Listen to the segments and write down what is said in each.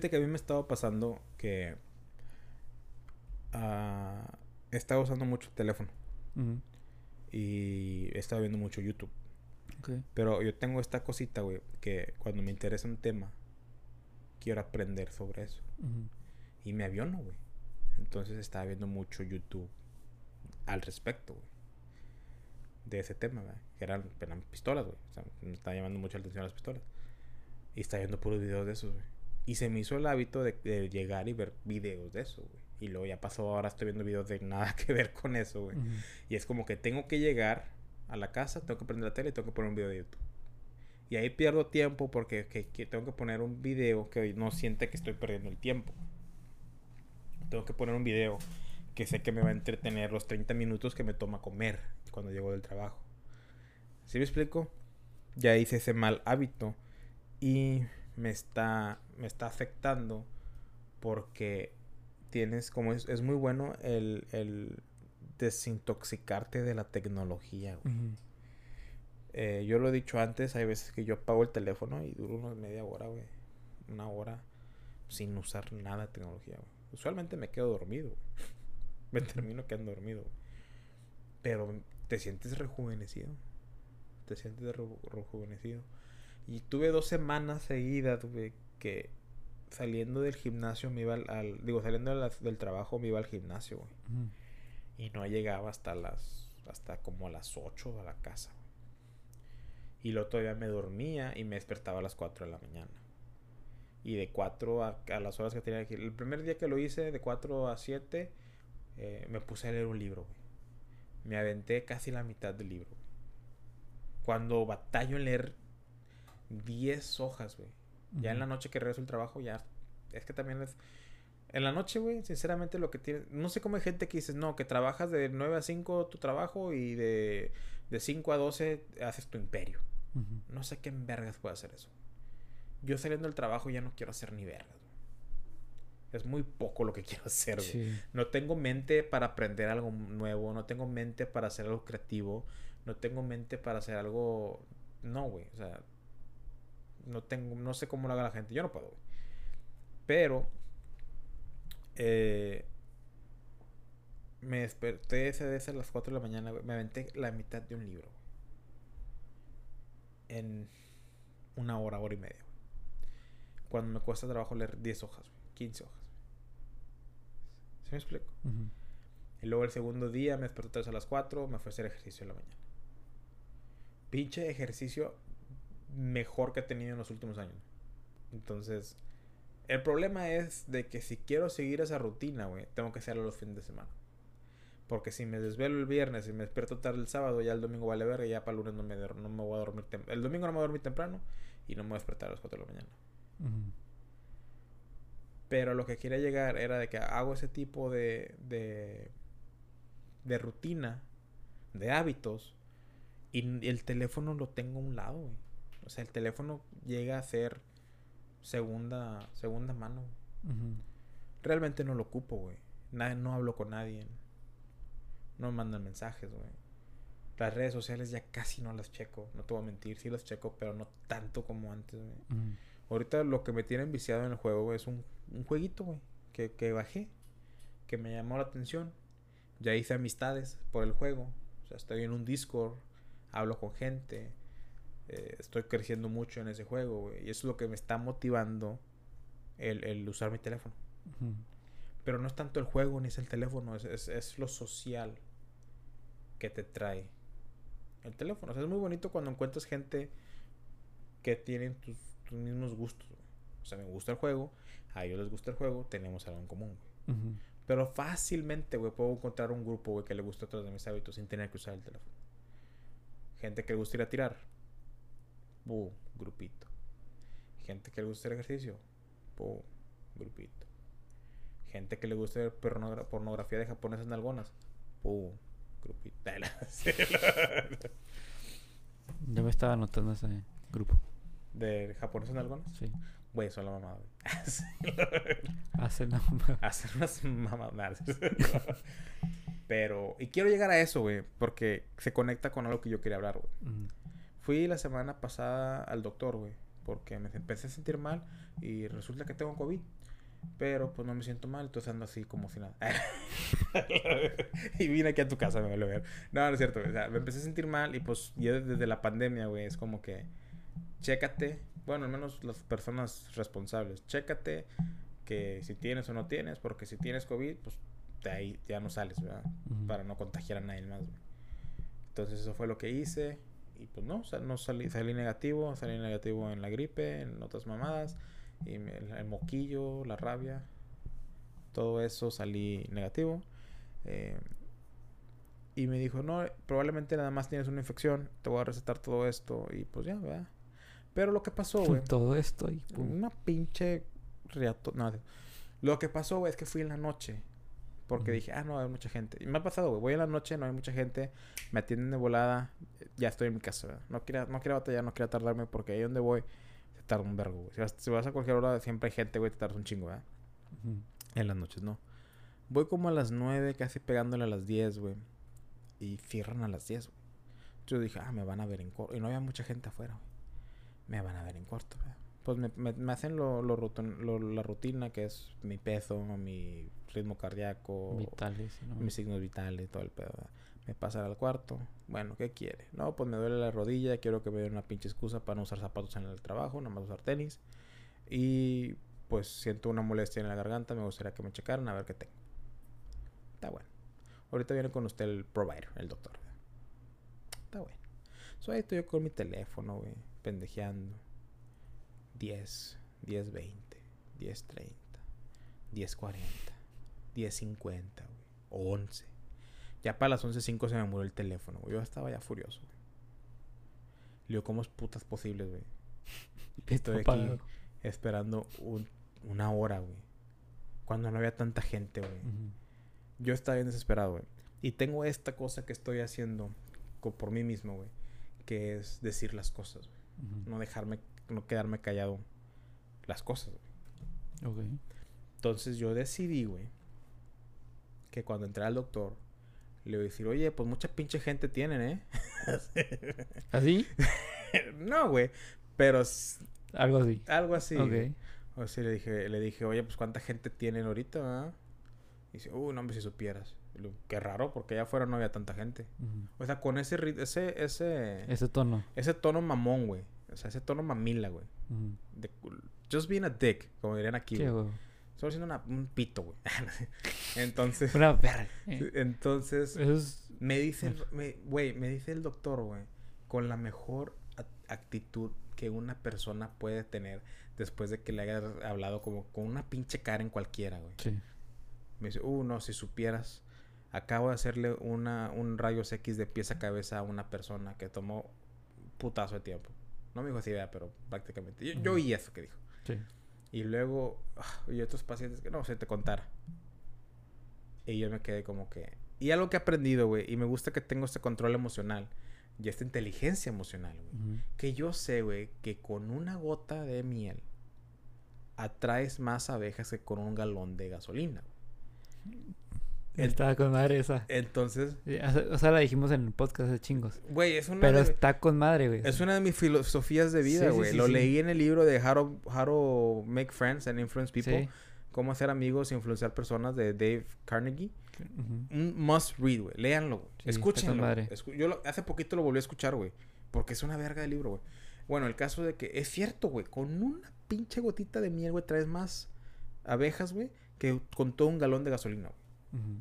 Fíjate que a mí me estaba pasando que ah, he estado usando mucho el teléfono y he estado viendo mucho YouTube. Pero yo tengo esta cosita, güey, que cuando me interesa un tema, quiero aprender sobre eso. Y me aviono, güey. Entonces estaba viendo mucho YouTube al respecto, güey. De ese tema, güey. Que eran, eran pistolas, güey. O sea, me estaba llamando mucho la atención las pistolas. Y estaba viendo puros videos de esos, güey. Y se me hizo el hábito de, de llegar y ver videos de eso, güey. Y luego ya pasó, ahora estoy viendo videos de nada que ver con eso, güey. Y es como que tengo que llegar a la casa, tengo que prender la tele y tengo que poner un video de YouTube. Y ahí pierdo tiempo porque que- que tengo que poner un video que no siente que estoy perdiendo el tiempo. Tengo que poner un video que sé que me va a entretener los 30 minutos que me toma comer cuando llego del trabajo. ¿Sí me explico? Ya hice ese mal hábito y me está, me está afectando porque tienes como es, es muy bueno el, el desintoxicarte de la tecnología. güey. Eh, yo lo he dicho antes, hay veces que yo apago el teléfono y duro unos media hora, güey. Una hora sin usar nada de tecnología, güey. Usualmente me quedo dormido, güey. Me termino quedando dormido, güey. Pero te sientes rejuvenecido. Te sientes re- rejuvenecido. Y tuve dos semanas seguidas, güey, que saliendo del gimnasio me iba al... al- digo, saliendo de la- del trabajo me iba al gimnasio, güey. Y no llegaba hasta las. hasta como a las 8 a la casa. güey. Y luego todavía me dormía y me despertaba a las 4 de la mañana. Y de 4 a, a las horas que tenía que ir. El primer día que lo hice, de 4 a 7, eh, me puse a leer un libro, güey. Me aventé casi la mitad del libro, güey. Cuando batallo en leer 10 hojas, güey. Ya en la noche que regreso al trabajo, ya. Es que también es. En la noche, güey, sinceramente lo que tiene. No sé cómo hay gente que dices, no, que trabajas de 9 a 5 tu trabajo y de, de 5 a 12 haces tu imperio. No sé qué en vergas puede hacer eso. Yo saliendo del trabajo ya no quiero hacer ni vergas, güey. Es muy poco lo que quiero hacer, güey. Sí. No tengo mente para aprender algo nuevo, no tengo mente para hacer algo creativo, no tengo mente para hacer algo... No, güey, o sea, no tengo, no sé cómo lo haga la gente, yo no puedo, güey. Pero, eh, me desperté ese de a las 4 de la mañana, me aventé la mitad de un libro. En una hora, hora y media. Cuando me cuesta trabajo leer 10 hojas, güey, 15 hojas. ¿Sí me explico? Y luego el segundo día me desperté vez a las 4, me fui a hacer ejercicio en la mañana. Pinche ejercicio mejor que he tenido en los últimos años. Entonces, el problema es de que si quiero seguir esa rutina, güey, tengo que hacerlo los fines de semana. Porque si me desvelo el viernes y me despierto tarde el sábado, ya el domingo vale verga, y ya para el lunes no me, no me voy a dormir temprano. El domingo no me voy a dormir temprano y no me voy a despertar a las 4 de la mañana. Ujú. Pero lo que quería llegar era de que hago ese tipo de, de, de rutina, de hábitos, y el teléfono lo tengo a un lado, güey. O sea, el teléfono llega a ser segunda, segunda mano. Realmente no lo ocupo, güey. Na- no hablo con nadie. No me mandan mensajes, güey. Las redes sociales ya casi no las checo. No te voy a mentir, sí las checo, pero no tanto como antes, güey. Ahorita lo que me tiene enviciado en el juego es un, un jueguito, güey, que, que bajé, que me llamó la atención. Ya hice amistades por el juego. O sea, estoy en un Discord, hablo con gente, eh, estoy creciendo mucho en ese juego, güey. Y eso es lo que me está motivando el, el usar mi teléfono. Pero no es tanto el juego ni es el teléfono, es, es, es lo social que te trae el teléfono. O sea, es muy bonito cuando encuentras gente que tienen tus, tus mismos gustos. güey. O sea, me gusta el juego, a ellos les gusta el juego, tenemos algo en común. güey. Pero fácilmente, güey, puedo encontrar un grupo, güey, que le guste otros de mis hábitos sin tener que usar el teléfono. Gente que le gusta ir a tirar. Bu, grupito. Gente que le gusta hacer ejercicio. Bu, grupito. Gente que le gusta ver pornogra- pornografía de japonesas nalgonas. Bu, grupito. Yo me estaba anotando ese grupo. de japonesas nalgonas. Sí. Güey, son la mamada, güey. Hace no. hacer unas mamadas. Pero, y quiero llegar a eso, güey, porque se conecta con algo que yo quería hablar, güey. Fui la semana pasada al doctor, güey, porque me empecé a sentir mal y resulta que tengo COVID. Pero pues no me siento mal, entonces ando así como si nada. y vine aquí a tu casa, me a ver. No, no es cierto, güey. O sea, me empecé a sentir mal y pues yo desde la pandemia, güey, es como que chécate, bueno, al menos las personas responsables, chécate que si tienes o no tienes, porque si tienes COVID, pues de ahí ya no sales, ¿verdad? Para no contagiar a nadie más, güey. Entonces eso fue lo que hice y pues no, o sea, no salí, salí negativo, salí negativo en la gripe, en otras mamadas, y el, el moquillo, la rabia, todo eso salí negativo. eh, y me dijo, no, probablemente nada más tienes una infección, te voy a recetar todo esto y pues ya, ¿verdad? Pero lo que pasó, güey, Todo esto y pum. una pinche riato... No, lo que pasó, güey, es que fui en la noche. Porque dije, ah, no, hay mucha gente. Y me ha pasado, güey. Voy en la noche, no hay mucha gente. Me atienden de volada. Ya estoy en mi casa, ¿verdad? No quería, no quería batallar, no quería tardarme. Porque ahí donde voy, se tarda un vergo, güey. Si vas, si vas a cualquier hora, siempre hay gente, güey. Te tardas un chingo, ¿verdad? En las noches, no. Voy como a las 9, casi pegándole a las 10, güey. Y cierran a las 10, güey. Yo dije, ah, me van a ver en corto. Y no había mucha gente afuera, güey. Me van a ver en corto, güey. Pues me, me- me hacen lo, lo rutin- lo- la rutina, que es mi peso, mi ritmo cardíaco, Vitales, ¿no? mis signos vitales, todo el pedo. ¿verdad? Me pasan al cuarto. Bueno, ¿qué quiere? No, pues me duele la rodilla. Quiero que me den una pinche excusa para no usar zapatos en el trabajo, nada más usar tenis. Y pues siento una molestia en la garganta. Me gustaría que me checaran a ver qué tengo. Está bueno. Ahorita viene con usted el provider, el doctor. Está bueno. So, ahí estoy yo con mi teléfono, güey, pendejeando. 10, 10, 20, 10, 30, 10, 40, 10, 50, güey. 11. Ya para las 11.05 se me murió el teléfono, güey. Yo estaba ya furioso, güey. Le digo, ¿cómo es putas posibles, güey? Estoy aquí esperando un- una hora, güey. Cuando no había tanta gente, güey. Yo estaba bien desesperado, güey. Y tengo esta cosa que estoy haciendo por mí mismo, güey. Que es decir las cosas, güey. No dejarme, no quedarme callado las cosas, güey. Ok. Entonces yo decidí, güey, que cuando entré al doctor, le voy a decir, oye, pues mucha pinche gente tienen, ¿eh? ¿Así? no, güey. Pero Algo así. algo así. ok. O sea, le dije, le dije, oye, pues cuánta gente tienen ahorita, ah?" Y dice, uy, no, hombre, si supieras. Qué raro, porque allá afuera no había tanta gente. O sea, con ese, ese, ese, Ese tono. ese tono mamón, güey. O sea, ese tono mamila, güey. De cul- Just being a dick, como dirían aquí, güey. Solo siendo una- un pito, güey. Entonces, Una. Eh, entonces, es... me dice, me- güey, me dice el doctor, güey, con la mejor actitud que una persona puede tener después de que le haya hablado como con una pinche cara en cualquiera, güey. Sí. Me dice, uh, no, si supieras, acabo de hacerle una, un rayos X de pies a cabeza a una persona que tomó putazo de tiempo. No me dijo así, ¿verdad? pero prácticamente. Yo, yo Ujú. oí eso que dijo. Sí. Y luego, ah, y otros pacientes que no, se te contara. Y yo me quedé como que... Y algo que he aprendido, güey, y me gusta que tengo este control emocional y esta inteligencia emocional, güey. Que yo sé, güey, que con una gota de miel atraes más abejas que con un galón de gasolina. Está con madre esa. Entonces, O sea, la dijimos en el podcast de chingos. güey, es una, Pero de, está con madre, güey. es una de mis filosofías de vida, Sí, sí, güey. sí, Lo leí en el libro de How to, How to Make Friends and Influence People. Cómo hacer amigos e influenciar personas de Dave Carnegie. Un must read, güey. Léanlo, güey. Sí, está con Escúchenlo. Escu- yo lo- hace poquito lo volví a escuchar, güey. Porque es una verga de libro, güey. Bueno, el caso de que es cierto, güey. Con una pinche gotita de miel, güey, traes más abejas, güey, que con todo un galón de gasolina, güey. Ujú.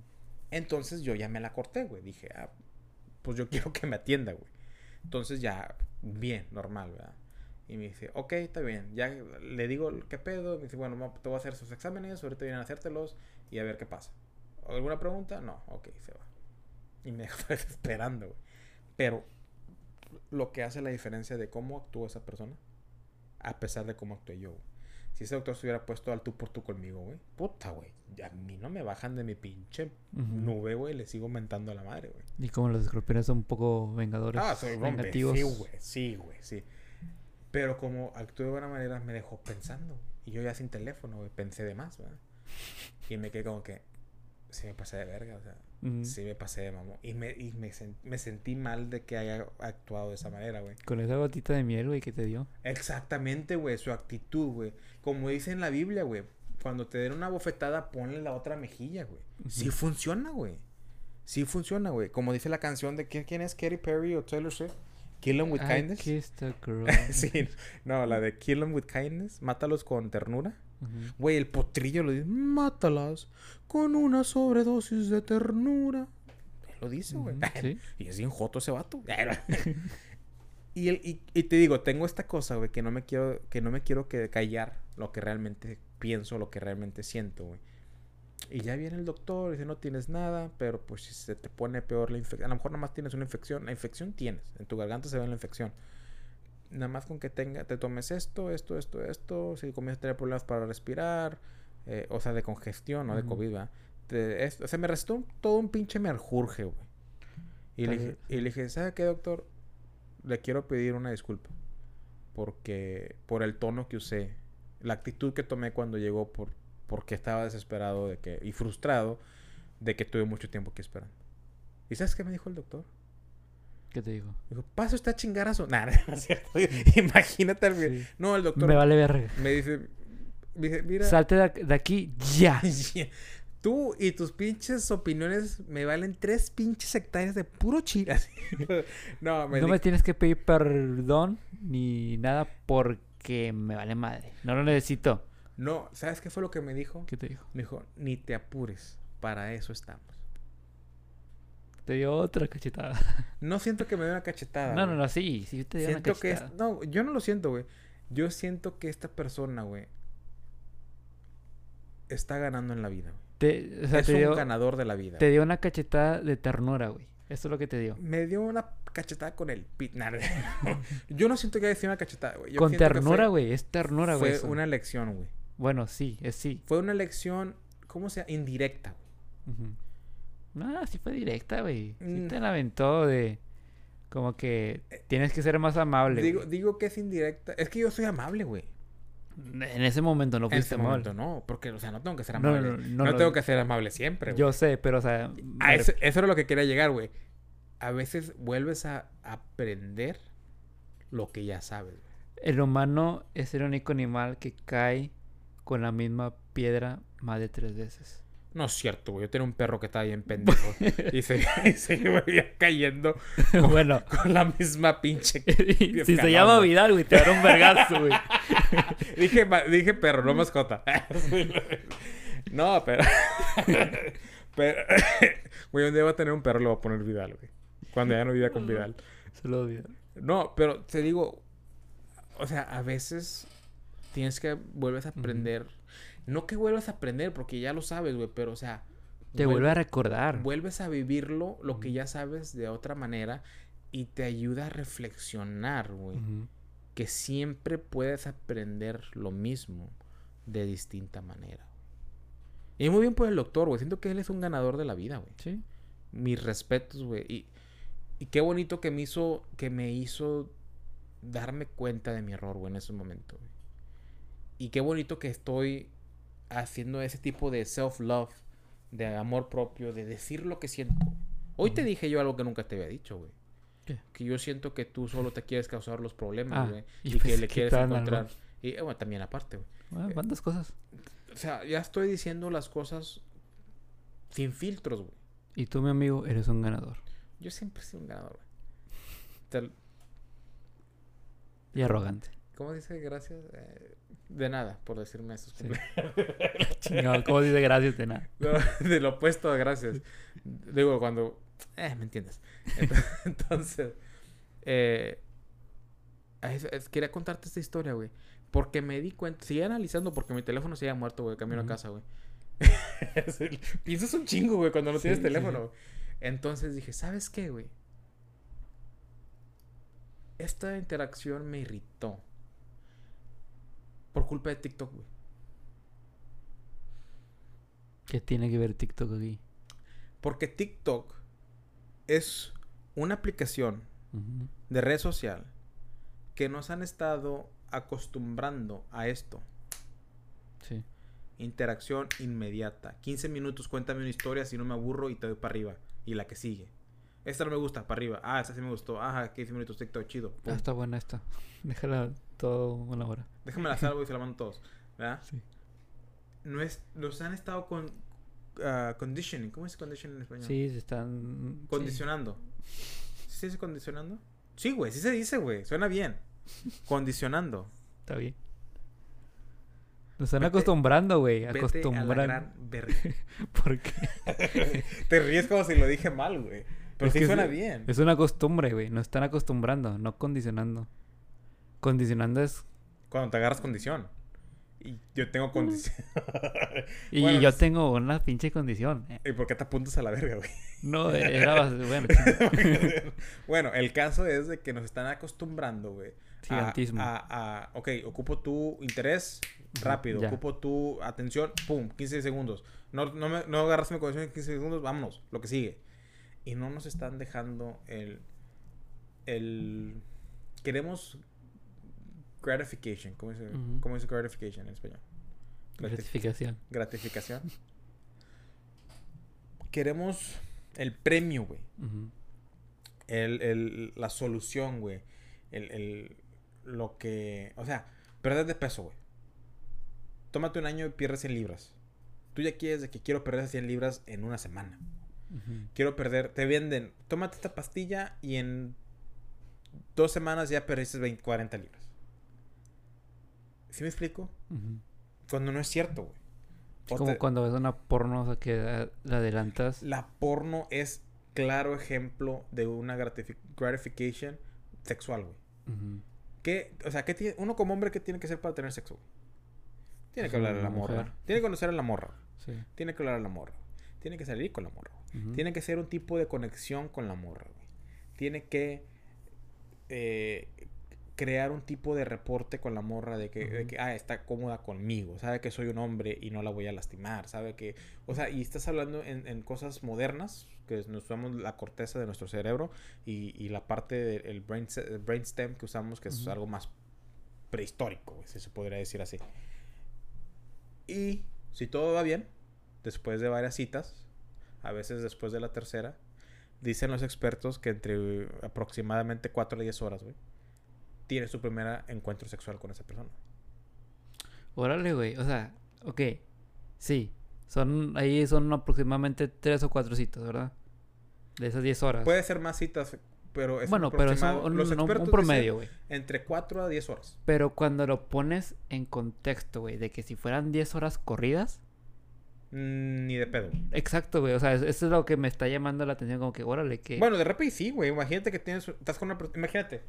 Entonces yo ya me la corté, güey. Dije, ah, pues yo quiero que me atienda, güey. Entonces ya, bien, normal, ¿verdad? Y me dice, ok, está bien. Ya le digo, ¿qué pedo? Me dice, bueno, te voy a hacer esos exámenes, ahorita vienen a hacértelos y a ver qué pasa. ¿Alguna pregunta? No, ok, se va. Y me vez esperando, güey. Pero lo que hace la diferencia de cómo actuó esa persona, a pesar de cómo actué yo, güey. Si ese doctor se hubiera puesto al tú por tú conmigo, güey. Puta, güey. A mí no me bajan de mi pinche Ujú. nube, güey. Le sigo mentando a la madre, güey. Y como los escorpiones son un poco vengadores. Ah, soy vengativos. Sí, güey. Sí, güey. Sí. Pero como actué de buena manera, me dejó pensando. güey. Y yo ya sin teléfono, güey. Pensé de más, ¿verdad? Y me quedé como que... sí me pasé de verga, o sea, sí me pasé de mamón. Y me, y me, sen- me sentí mal de que haya actuado de esa manera, güey. Con esa gotita de miel, güey, que te dio. Exactamente, güey, su actitud, güey. Como dice en la Biblia, güey, cuando te den una bofetada, ponle la otra mejilla, güey. Sí funciona, güey. Sí funciona, güey. Como dice la canción de ¿quién, quién es Katy Perry o Taylor Swift? Kill 'em with I kindness. kissed a girl. sí, no, la de Kill 'em with kindness, mátalos con ternura. Güey, el potrillo lo dice, mátalas con una sobredosis de ternura. Él lo dice, güey. Sí. Y es bien joto ese vato. y, el, y, y te digo, tengo esta cosa, güey, que no me quiero, que no me quiero que callar lo que realmente pienso, lo que realmente siento, güey. Y ya viene el doctor dice, no tienes nada, pero pues si se te pone peor la infección, a lo mejor nada más tienes una infección, la infección tienes, en tu garganta se ve la infección. Nada más con que tenga, te tomes esto, esto, esto, esto, si comienzas a tener problemas para respirar, eh, o sea, de congestión, no de. COVID, ¿va? Te- es- o sea, me restó un- todo un pinche merjurje, güey. Y le, dije, y le dije, ¿sabe qué, doctor? Le quiero pedir una disculpa. Porque, por el tono que usé, la actitud que tomé cuando llegó, por, porque estaba desesperado de que, y frustrado de que tuve mucho tiempo aquí esperando. ¿Y sabes qué me dijo el doctor? ¿Qué te dijo? Dijo, pasa usted a chingar a su... Nah, no es cierto. Imagínate al Sí. No, el doctor Me vale verga. me dice, me dice, mira... Salte de, aquí ya. Tú y tus pinches opiniones me valen tres pinches hectáreas de puro chile. no, me no me tienes que pedir perdón ni nada porque me vale madre. No lo necesito. No, ¿sabes qué fue lo que me dijo? ¿Qué te dijo? Me dijo, ni te apures, para eso estamos. Te dio otra cachetada. No siento que me dé una cachetada. No, no, no, sí, sí te dio una Siento que... es- cachetada. No, yo no lo siento, güey. Yo siento que esta persona, güey, está ganando en la vida. güey. Te, o sea, es te un dio, ganador de la vida. te dio una cachetada de ternura, güey. Eso es lo que te dio. Me dio una cachetada con el pit. Nah, yo no siento que haya sido una cachetada, güey. Yo Con que ternura, fue- güey. Es ternura, güey. Fue una elección, güey. Bueno, sí, es sí. Fue una elección, ¿cómo se llama? Indirecta, güey. Ujú. No, sí fue directa, güey. Sí Mm. te la aventó de... Como que tienes que ser más amable. Digo, güey. digo que es indirecta. Es que yo soy amable, güey. En ese momento no En fuiste este momento amable. no, porque, o sea, no tengo que ser amable. no, No, no, no. tengo que ser amable siempre, güey. Yo sé, pero o sea... A me eso, eso era lo que quería llegar, güey. A veces vuelves a aprender lo que ya sabes, güey. El humano es el único animal que cae con la misma piedra más de tres veces. No es cierto, güey. Yo tenía un perro que estaba bien pendejo. y se, y se iba cayendo bueno, con la misma pinche. si se llama. Vidal, güey, te dará un vergazo, güey. dije, dije perro, no mascota. no, pero. pero. Güey, un día va a tener un perro, le voy a poner Vidal, güey. Cuando ya no viva con Vidal. Se lo olvidó. No, pero te digo. O sea, a veces tienes que vuelves a aprender. No que vuelvas a aprender, porque ya lo sabes, güey, pero o sea. Te vuel- vuelve a recordar. Vuelves a vivirlo, lo que ya sabes de otra manera, y te ayuda a reflexionar, güey. Que siempre puedes aprender lo mismo de distinta manera. Y muy bien por el doctor, güey. Siento que él es un ganador de la vida, güey. Sí. Mis respetos, güey. Y, y qué bonito que me hizo, que me hizo darme cuenta de mi error, güey, en ese momento, güey. Y qué bonito que estoy haciendo ese tipo de self-love, de amor propio, de decir lo que siento. Hoy te dije yo algo que nunca te había dicho, güey. ¿Qué? Que yo siento que tú solo te quieres causar los problemas, Ah, güey. y que pensé le quieres encontrar. algo. Y eh, bueno, también aparte, güey. Bueno, ¿Cuántas cosas? O sea, ya estoy diciendo las cosas sin filtros, güey. Y tú, mi amigo, eres un ganador. Yo siempre he sido un ganador, güey. Te- Y arrogante. ¿Cómo dice gracias? Eh, de nada por decirme eso. Sí. Chingado, ¿cómo dice gracias de nada? de lo opuesto a gracias. Digo, cuando... Eh, ¿me entiendes? Entonces, eh, es- quería contarte esta historia, güey. Porque me di cuenta, seguía analizando porque mi teléfono se había muerto, güey, camino a casa, güey. Piensas un chingo, güey, cuando no Sí, tienes teléfono. sí. güey. Entonces dije, ¿sabes qué, güey? Esta interacción me irritó. Por culpa de TikTok, güey. ¿Qué tiene que ver TikTok aquí? Porque TikTok es una aplicación de red social que nos han estado acostumbrando a esto. Sí. Interacción inmediata. 15 minutos, cuéntame una historia, si no me aburro y te doy para arriba. Y la que sigue. Esta no me gusta, para arriba. Ah, esta sí me gustó. Ajá, 15 minutos, TikTok, chido. Ah, está buena esta. Déjala todo una hora. Déjame la salvo y se la mando a todos. ¿Verdad? Sí. No es, nos han estado con ah, conditioning. ¿Cómo es conditioning en español? Sí, se están. Condicionando. ¿Sí se dice condicionando? Sí, güey, sí se dice, güey. Suena bien. Condicionando. Está bien. Nos están Vete- acostumbrando, güey. Acostumbrando. ¿Por qué? Te ríes como si lo dije mal, güey. Pero Es sí suena es- bien. Es una costumbre, güey. Nos están acostumbrando, no condicionando. Condicionando es. Cuando te agarras condición. Y yo tengo condición. Y Bueno, yo tengo una pinche condición. eh. ¿Y por qué te apuntas a la verga, güey? No, era. bas- Bueno, bueno, el caso es de que nos están acostumbrando, güey. a- Gigantismo. A, a- ok, ocupo tu interés rápido. ya. Ocupo tu atención, pum, 15 segundos. No, no, me, no agarras mi condición en 15 segundos, vámonos, lo que sigue. Y no nos están dejando el. El. Queremos gratification. ¿Cómo dice, Ujú. ¿cómo dice gratification en español? Gratif- gratificación. gratificación. Queremos el premio, güey. El, el- la solución, güey. El, el- lo que... O sea, perder de peso, güey. Tómate un año y pierdes 100 libras. Tú ya quieres de que quiero perder esas 100 libras en una semana. Quiero perder... Te venden, tómate esta pastilla y en dos semanas ya perdiste 20, 40 libras. ¿Sí me explico? Cuando no es cierto, güey. Es O como te- cuando ves una porno, o sea, que la adelantas. La porno es claro ejemplo de una gratifi- gratification sexual, güey. Ujú. ¿Qué, o sea, ¿qué tiene, uno como hombre, ¿qué tiene que hacer para tener sexo? güey? Tiene que hablar a la morra. Tiene que conocer a la morra. Sí. Tiene que hablar a la morra. Tiene que salir con la morra. güey. Ujú. Tiene que ser un tipo de conexión con la morra, güey. Tiene que eh, crear un tipo de reporte con la morra de que, de Ujú. que, ah, está cómoda conmigo. Sabe que soy un hombre y no la voy a lastimar. Sabe que, o sea, y estás hablando en, en cosas modernas, que nos usamos la corteza de nuestro cerebro y, y la parte del brain, brainstem que usamos, que es algo más prehistórico, si se podría decir así. Y si todo va bien, después de varias citas, a veces después de la tercera, dicen los expertos que entre aproximadamente 4 a 10 horas, güey, tiene su primer encuentro sexual con esa persona. Órale, güey. O sea, ok. Sí. Son, ahí son aproximadamente tres o cuatro citas, ¿verdad? De esas 10 horas. Puede ser más citas, pero es bueno, pero es aproximado. un, Los promedio, güey. entre 4 a 10 horas. Pero cuando lo pones en contexto, güey, de que si fueran 10 horas corridas. Mm, Ni de pedo. Exacto, güey. O sea es- eso es lo que me está llamando la atención. Como que, órale, que. Bueno, de repente sí, güey. Imagínate que tienes, estás con una persona. Imagínate,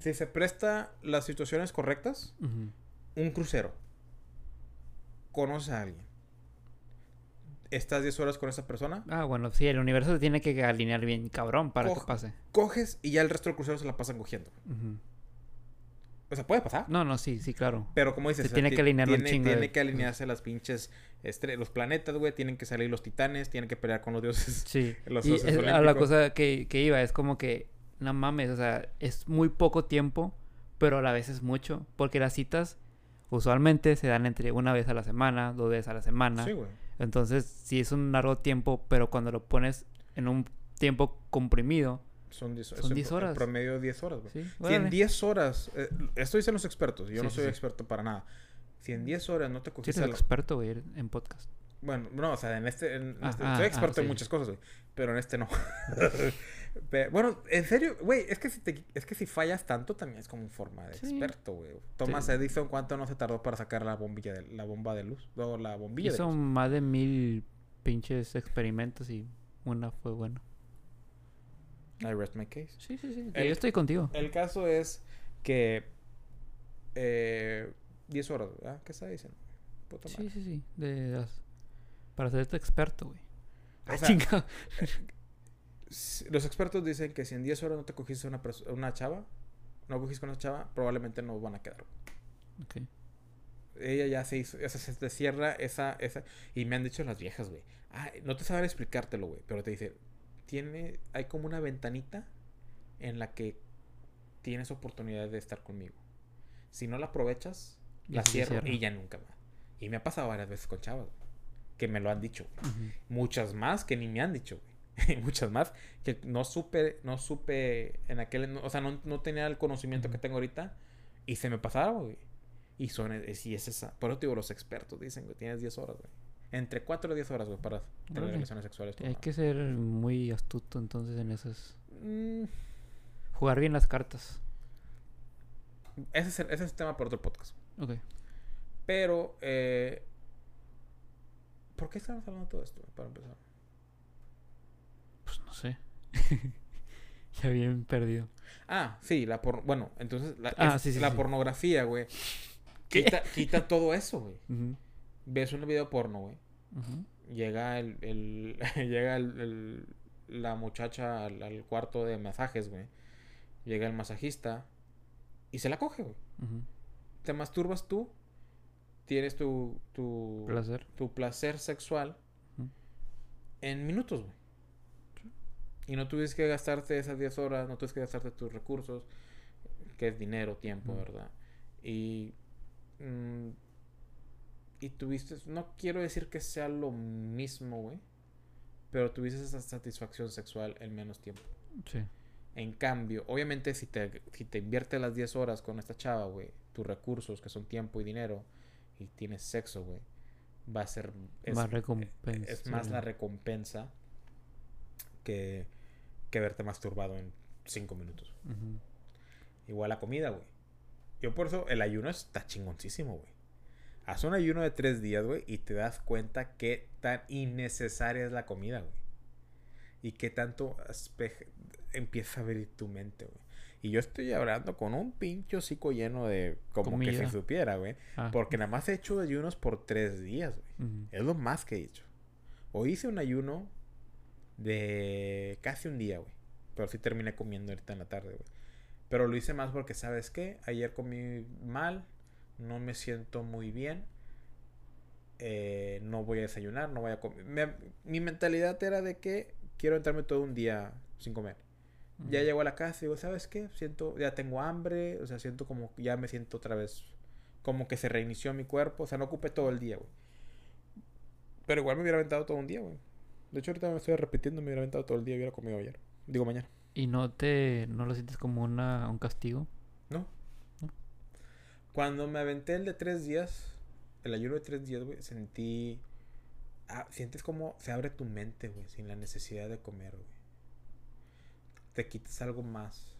si se presta las situaciones correctas, un crucero. Conoces a alguien. Estás 10 horas con esa persona. Ah, bueno, sí, el universo se tiene que alinear bien, cabrón, para que pase. Coges y ya el resto del crucero se la pasan cogiendo. O sea, puede pasar. No, no, sí, sí, claro. Pero como dices, Se o sea, tiene ti- que alinear un tiene, chingo tiene de que alinearse las pinches los planetas, güey. Tienen que salir los titanes, tienen que pelear con los dioses. Sí. Los y dioses es a la cosa que, que iba, es como que, no mames, o sea, es muy poco tiempo, pero a la vez es mucho. Porque las citas usualmente se dan entre una vez a la semana, dos veces a la semana. Sí, güey. Entonces, sí es un largo tiempo, pero cuando lo pones en un tiempo comprimido, Son 10 Son 10 horas. promedio 10 horas, güey. ¿sí? Si en 10 horas, eh, esto dicen los expertos, yo Sí, no sí, soy sí. experto para nada. Si en 10 horas no te Sí, cogiste eres la- experto, güey, en podcast. Bueno, no, o sea, en este, en Ah, este- ah, soy ah, experto en sí. muchas cosas, güey, pero en este no. Bueno, en serio, güey, es que si te- es que si fallas tanto también es como forma de Sí. experto, güey. Thomas Sí. Edison, ¿cuánto no se tardó para sacar la bombilla de la bomba de luz? O la bombilla de Hizo luz. más de mil pinches experimentos y una fue buena. I rest my case. Sí, sí, sí. El- Yo estoy contigo. El caso es que eh, 10 horas, ¿verdad? ¿Qué está diciendo? Puta madre. Sí, sí, sí. De las... Para hacerte experto, güey. O Ah, sea, Los expertos dicen que si en 10 horas no te cogiste una, una chava, no cogiste con una chava, probablemente no van a quedar. Ok. Ella ya se hizo, o sea, se te cierra esa, esa, y me han dicho las viejas, güey. Ah, no te saben explicártelo, güey, pero te dice, tiene, hay como una ventanita en la que tienes oportunidad de estar conmigo. Si no la aprovechas, la cierro cierra. y ya nunca va. Y me ha pasado varias veces con chavas, güey, que me lo han dicho. Ujú. Muchas más que ni me han dicho, güey. Muchas más que no supe, no supe en aquel, no- o sea, no, no tenía el conocimiento que tengo ahorita y se me pasaba, güey. Y son, es, y es esa, por eso te digo, los expertos dicen, güey, tienes 10 horas, güey. Entre 4 y 10 horas, güey, para tener relaciones sexuales. Hay que ser muy astuto entonces en esas. Mm, Jugar bien las cartas. ese, es el, ese es el tema para otro podcast. Ok. Pero, eh, ¿por qué estamos hablando de todo esto, para empezar? Pues no sé. ya bien perdido. Ah, sí, la por... Bueno, entonces, la, Ah, es- sí, sí, la sí. pornografía, güey. Quita, quita todo eso, güey. Ves un video porno, güey. Llega el, el- llega el, el- la muchacha al, al cuarto de masajes, güey. Llega el masajista y se la coge, güey. Te masturbas tú, tienes tu tu Placer. tu placer sexual en minutos, güey. Y no tuviste que gastarte esas 10 horas, no tuviste que gastarte tus recursos, que es dinero, tiempo. ¿verdad? Y. mm, y tuviste. No quiero decir que sea lo mismo, güey. Pero tuviste esa satisfacción sexual en menos tiempo. Sí. En cambio, obviamente, si te, si te inviertes las 10 horas con esta chava, güey, tus recursos, que son tiempo y dinero, y tienes sexo, güey, va a ser. Es, Más recompensa. es más la recompensa que, que verte masturbado en 5 minutos. Igual la comida, güey. Yo por eso el ayuno está chingoncísimo, güey. Haz un ayuno de tres días, güey, y te das cuenta qué tan innecesaria es la comida, güey. Y qué tanto empieza a abrir tu mente, güey. Y yo estoy hablando con un pincho hocico lleno de como que se supiera, güey. Ah, Porque nada más he hecho ayunos por tres días, güey. Es lo más que he hecho. Hoy hice un ayuno de casi un día, güey. Pero sí terminé comiendo ahorita en la tarde, güey. Pero lo hice más porque, ¿sabes qué? Ayer comí mal, no me siento muy bien. eh, no voy a desayunar, no voy a comer. Me- mi mentalidad era de que quiero entrarme todo un día sin comer. Ya llego a la casa y digo, ¿sabes qué? Siento, ya tengo hambre, o sea, siento como, ya me siento otra vez, como que se reinició mi cuerpo, o sea, no ocupé todo el día, güey. Pero igual me hubiera aventado todo un día, güey. De hecho, ahorita me estoy repitiendo, me hubiera aventado todo el día y hubiera comido ayer. Digo, mañana. ¿Y no te no lo sientes como una, un castigo? ¿No? ¿No? Cuando me aventé el de tres días, el ayuno de tres días, güey, sentí... ah, sientes como se abre tu mente, güey, sin la necesidad de comer, güey. Te quitas algo más.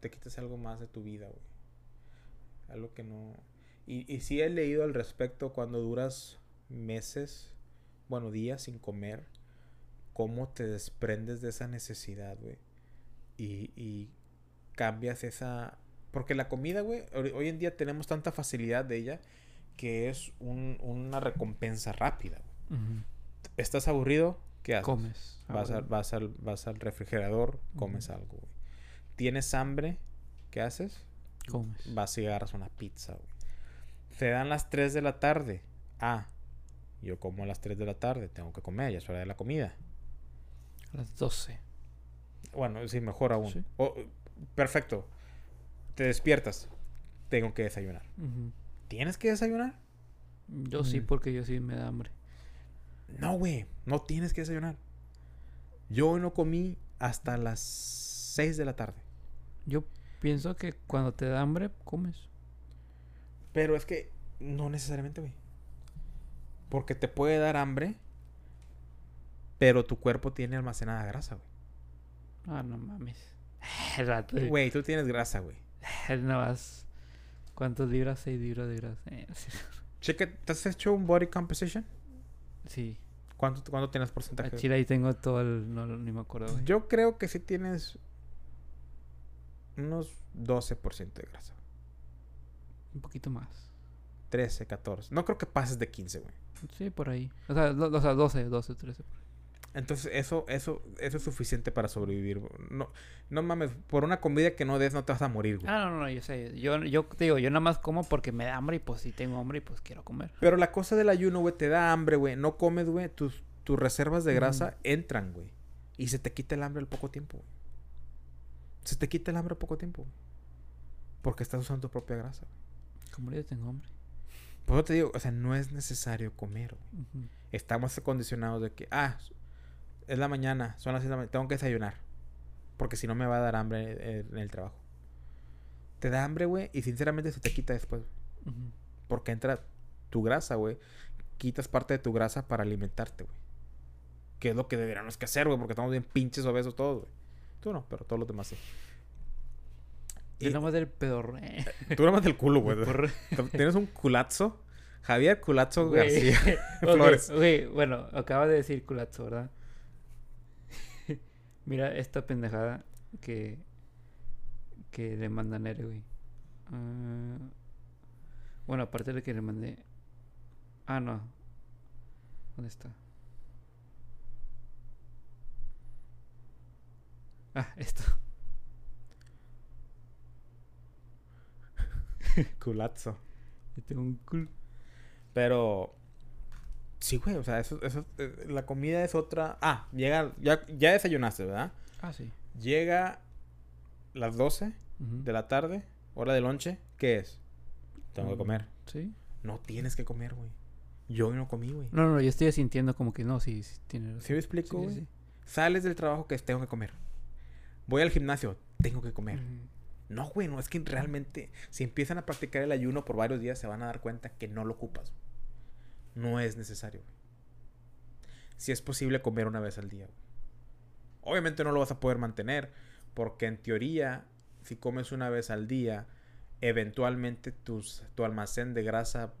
Te quitas algo más de tu vida, güey. Algo que no... Y, y sí he leído al respecto cuando duras meses, bueno, días sin comer, cómo te desprendes de esa necesidad, güey. Y, y cambias esa... Porque la comida, güey, hoy en día tenemos tanta facilidad de ella que es un- una recompensa rápida. ¿Estás aburrido? ¿Qué haces? Comes. Vas, Ah, al, vas, al, vas al refrigerador, comes algo, güey. ¿Tienes hambre? ¿Qué haces? Comes. Vas y agarras una pizza, güey. Se dan las 3 de la tarde. Ah, yo como a las 3 de la tarde, tengo que comer, ya es hora de la comida. A las 12. Bueno, sí, mejor aún. Sí. Perfecto. Te despiertas. Tengo que desayunar. ¿Tienes que desayunar? Yo sí, Mm. porque yo sí me da hambre. No, güey. No tienes que desayunar. Yo hoy no comí hasta las 6 de la tarde. Yo pienso que cuando te da hambre, comes. Pero es que no necesariamente, güey. Porque te puede dar hambre, pero tu cuerpo tiene almacenada grasa, güey. Ah, no mames. Güey, tú tienes grasa, güey. Nada más. ¿Cuántas libras? 6 libras de grasa. Eh. Cheque, ¿te has hecho un body composition? Sí. ¿Cuánto, cuánto tienes A porcentaje? Chile ahí tengo todo el. No, ni me acuerdo, güey. Yo creo que sí tienes unos 12% de grasa. Un poquito más. 13, 14. No creo que pases de 15, güey. Sí, por ahí. O sea, do- o sea 12, 12, 13. por ahí. Entonces, eso, eso, eso es suficiente para sobrevivir. No, no mames, por una comida que no des no te vas a morir, güey. Ah, no, no, yo sé. Yo, yo te digo, yo nada más como porque me da hambre y pues si tengo hambre y pues quiero comer. Pero la cosa del ayuno, güey, te da hambre, güey. No comes, güey. Tus, tus reservas de grasa entran, güey. Y se te quita el hambre al poco tiempo, güey. Se te quita el hambre al poco tiempo, güey. Porque estás usando tu propia grasa, güey. Como ya tengo hambre. Por eso te digo, o sea, no es necesario comer. güey. Estamos condicionados de que, ah, es la mañana, son las 6 de la mañana, tengo que desayunar. Porque si no me va a dar hambre en el trabajo. Te da hambre, güey, y sinceramente se te quita después. Porque entra tu grasa, güey. Quitas parte de tu grasa para alimentarte, güey. Que es lo que deberíamos que hacer, güey, porque estamos bien pinches obesos todos, güey. Tú no, pero todos los demás sí. Y- nada más del pedorro. Tú nada más del culo, güey. Tienes un culazo. Javier Culazo. García. Flores. güey, bueno, acaba de decir culazo, ¿verdad? Mira esta pendejada que que le manda Nere, güey. Ah, bueno, aparte de que le mandé. Ah, no. ¿Dónde está? Ah, esto. Culazo. Yo tengo un cul. Pero. Sí, güey. O sea, eso, eso, eh, la comida es otra. Ah, llega. Ya, ya desayunaste, ¿verdad? Ah, sí. Llega las 12 Ujú. de la tarde, hora de lonche. ¿Qué es? Tengo que Mm, comer. Sí. No tienes que comer, güey. Yo no comí, güey. No, no, yo estoy sintiendo como que no, sí, sí tiene ¿Sí me explico, Sí, güey? sí, sí. Sales del trabajo que tengo que comer. Voy al gimnasio, tengo que comer. No, güey, no, es que realmente si empiezan a practicar el ayuno por varios días se van a dar cuenta que no lo ocupas. No es necesario. güey. Si es posible comer una vez al día. güey. Obviamente no lo vas a poder mantener porque en teoría si comes una vez al día eventualmente tus, tu almacén de grasa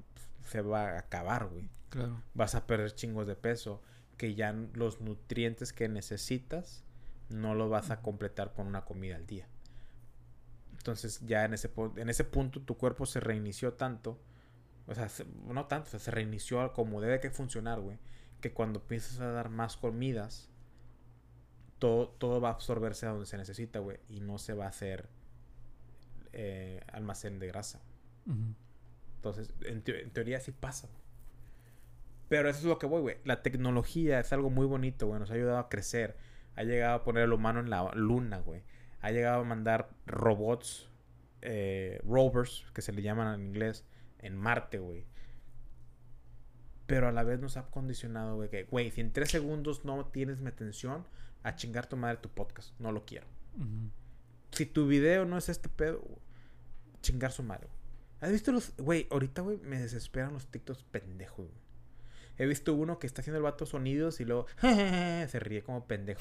se va a acabar, güey. Claro. Vas a perder chingos de peso que ya los nutrientes que necesitas no los vas a completar con una comida al día. Entonces ya en ese, en ese punto tu cuerpo se reinició tanto, o sea, se- no tanto, o sea, se reinició como debe que funcionar, güey, que cuando empiezas a dar más comidas, todo, todo va a absorberse a donde se necesita, güey, y no se va a hacer eh, almacén de grasa. Entonces, en, teo- en teoría sí pasa. Pero eso es lo que voy, güey. La tecnología es algo muy bonito, güey. Nos ha ayudado a crecer. Ha llegado a poner el humano en la luna, güey. Ha llegado a mandar robots, eh, rovers, que se le llaman en inglés, en Marte, güey. Pero a la vez nos ha condicionado, güey, que, güey, si en tres segundos no tienes mi atención, a chingar tu madre tu podcast. No lo quiero. Si tu video no es este pedo, chingar su madre, güey. ¿Has visto los. Güey, ahorita, güey, me desesperan los TikToks pendejos, güey. He visto uno que está haciendo el vato sonidos y luego se ríe como pendejo.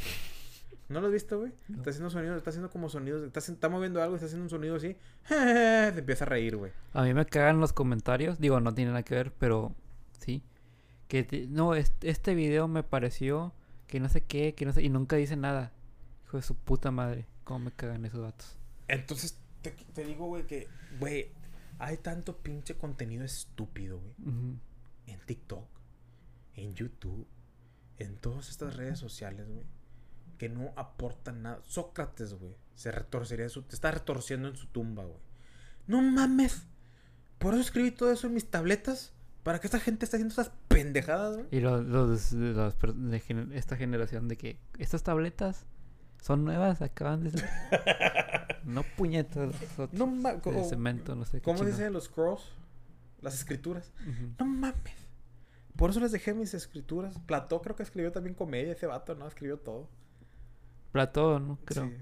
¿No lo has visto, güey? No. Está haciendo sonidos, está haciendo como sonidos. Está, está moviendo algo, está haciendo un sonido así. Se empieza a reír, güey. A mí me cagan los comentarios. Digo, no tiene nada que ver, pero sí. Que te- no, este, este video me pareció que no sé qué, que no sé. Y nunca dice nada. Hijo de su puta madre. ¿Cómo me cagan esos datos? Entonces, te, te digo, güey, que, güey, hay tanto pinche contenido estúpido, güey. en TikTok, en YouTube, en todas estas redes sociales, güey, que no aportan nada. Sócrates, güey, se retorcería en su, te está retorciendo en su tumba, güey. No mames. Por eso escribí todo eso en mis tabletas. Para que esta gente esté haciendo estas pendejadas, güey. Y los, los, los per- de esta generación de que estas tabletas son nuevas, acaban de ser. no puñetas. No mames. cemento, no sé qué. ¿Cómo se dicen los scrolls? Las escrituras. No mames. Por eso les dejé mis escrituras. Platón creo que escribió también comedia. Ese vato, ¿no? Escribió todo. Platón, ¿no? Creo. Sí,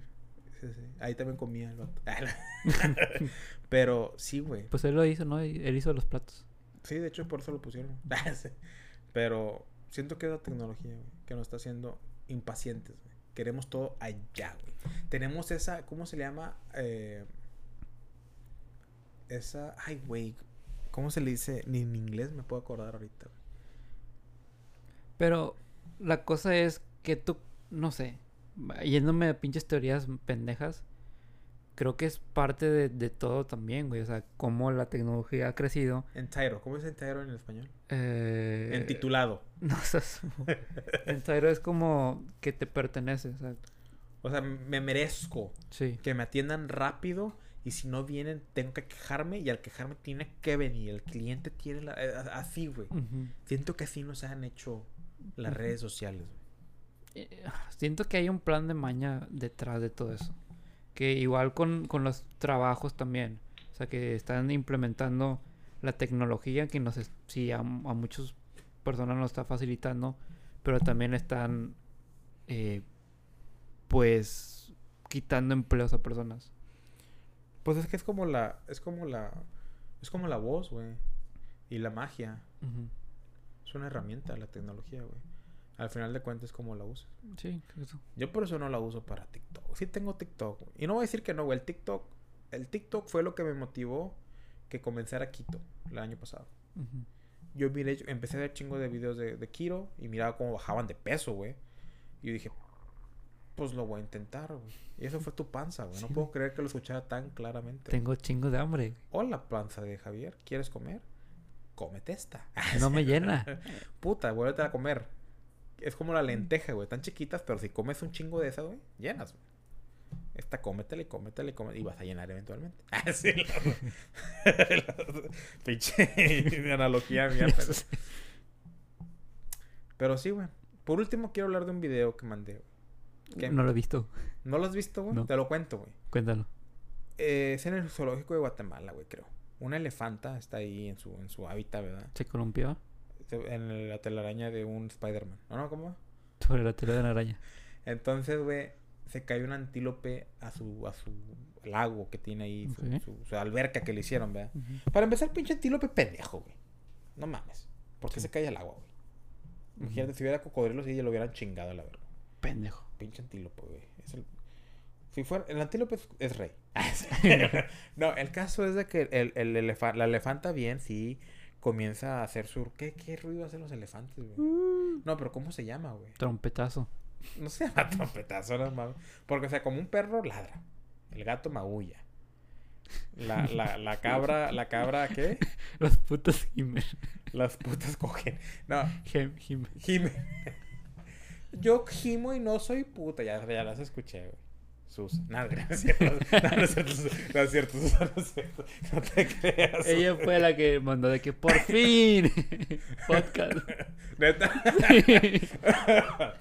sí, sí. Ahí también comía el vato. Pero sí, güey. Pues él lo hizo, ¿no? Él hizo los platos. Sí, de hecho por eso lo pusieron. Sí. Pero siento que es la tecnología, güey, que nos está haciendo impacientes, güey. Queremos todo allá, güey. Tenemos esa, ¿cómo se le llama? Eh, esa, ay, güey. ¿Cómo se le dice? Ni en inglés me puedo acordar ahorita. güey. Pero la cosa es que tú, no sé, yéndome a pinches teorías pendejas, creo que es parte de, de todo también, güey. O sea, cómo la tecnología ha crecido. Entitled. ¿Cómo es entitled en español? Eh, Entitulado. No seas... Entero es como que te pertenece, o sea, O sea, me merezco sí. que me atiendan rápido y si no vienen tengo que quejarme y al quejarme tiene que venir. El cliente tiene la... eh, Así, güey. Ujú. Siento que así nos han hecho las Ujú. redes sociales. güey. Eh, Siento que hay un plan de maña detrás de todo eso. Que igual con, con los trabajos también. O sea, que están implementando la tecnología que nos, sí, a, a muchas personas nos está facilitando, pero también están, eh, pues, quitando empleos a personas. Pues es que es como la. Es como la. Es como la voz, güey. Y la magia. Es una herramienta la tecnología, güey. Al final de cuentas, como la usas. Sí, eso. Yo por eso no la uso para TikTok. Sí tengo TikTok. Y no voy a decir que no, güey. El TikTok. El TikTok fue lo que me motivó que comenzara Quito el año pasado. Yo miré, yo empecé a ver chingo de videos de, de Kiro y miraba cómo bajaban de peso, güey. Y yo dije, pues lo voy a intentar, güey. Y eso fue tu panza, güey. No Sí. puedo creer que lo escuchara tan claramente. Tengo chingo de hambre. Hola, panza de Javier. ¿Quieres comer? Cómete esta. No me llena. Puta, vuélvete a comer. Es como la lenteja, güey. Tan chiquitas, pero si comes un chingo de esas, güey, llenas, güey. Esta cómetela y cómetela y vas a llenar eventualmente. Ah, sí. Pinche analogía mía, pero... Pero sí, güey. Por último, quiero hablar de un video que mandé, güey. ¿Qué? No lo he visto. ¿No lo has visto, güey? No. Te lo cuento, güey. Cuéntalo. Eh, es en el zoológico de Guatemala, güey, creo. Una elefanta está ahí en su, en su hábitat, ¿verdad? ¿Se columpió? Se- En la telaraña de un Spider-Man. ¿No, no? ¿Cómo? Sobre la tela de la araña. Entonces, güey, se cayó un antílope a su, a su lago que tiene ahí, su, su- su alberca que le hicieron, ¿verdad? Para empezar, pinche antílope pendejo, güey. No mames. ¿Por qué Sí. se cae al agua, güey? Imagínate si hubiera cocodrilos y ya lo hubieran chingado a la verga. Pendejo. Pinche antílope, güey. Es el... Si fuera... El antílope es, es rey. no, el caso es de que el, el elefa- la elefanta bien, sí, comienza a hacer su... ¿Qué, qué ruido hacen los elefantes, güey? No, pero ¿cómo se llama, güey? Trompetazo. No se llama trompetazo, no mames. Porque, o sea, como un perro ladra. El gato maulla. La, la, la cabra, la cabra, ¿qué? Los putos gimen. Las putas cogen. No, Gem- gimen. gime. Yo gimo y no soy puta. Ya, ya las escuché, güey. Sus. Nada, no es. No, no es cierto. No es cierto, no es cierto. No te creas. Ella fue la que mandó de que por fin podcast. Neta.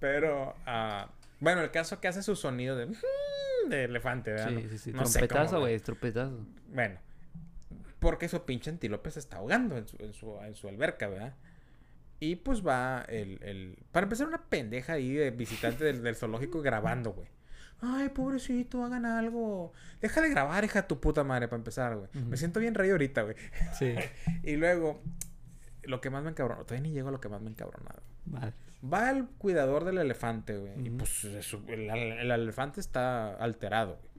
Pero, ah, bueno, el caso que hace su sonido de, de elefante, ¿verdad? Sí, sí. No trompetazo, güey. Trompetazo. Bueno, porque su pinche antílope se está ahogando en su, en su, en su alberca, ¿verdad? Y pues va el, el... Para empezar, una pendeja ahí de visitante del, del zoológico grabando, güey. Ay, pobrecito, hagan algo. Deja de grabar, hija de tu puta madre, para empezar, güey. Me siento bien rey ahorita, güey. Sí. Y luego, lo que más me encabronó, todavía ni llego a lo que más me encabronado. Madre. Va el cuidador del elefante, güey. Y pues su- el, el elefante está alterado, güey.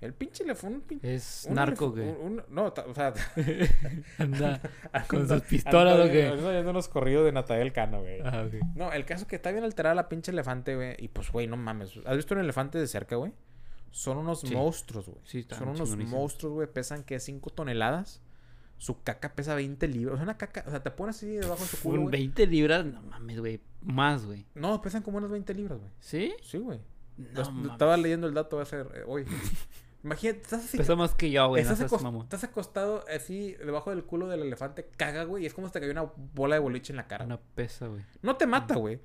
El pinche elefante, un pin- Es un narco, güey. un- un- no, o sea, Anda con anda- sus pistolas, anda ¿o qué? oyendo unos corridos de Natalia Cano, güey. Ah, ok. No, el caso que está bien alterada la pinche elefante, güey. Y pues, güey, no mames. ¿Has visto un elefante de cerca, güey? Son unos Sí. monstruos, güey. Sí, Son unos monstruos, güey. Pesan, que 5 toneladas. Su caca pesa 20 libras. O sea, una caca... O sea, te pones así debajo de su culo, Un güey. 20 libras, no mames, güey. Más, güey. No, pesan como unas 20 libras, güey. ¿Sí? Sí, güey. No, Los-. Estaba leyendo el dato, ser eh, hoy. Imagínate, estás así... Pesa más que yo, güey. No Estás, seas acos- mamón. estás acostado así debajo del culo del elefante, caga, güey, y es como si te cayó una bola de boliche en la cara. Una pesa, güey. No te mata, güey,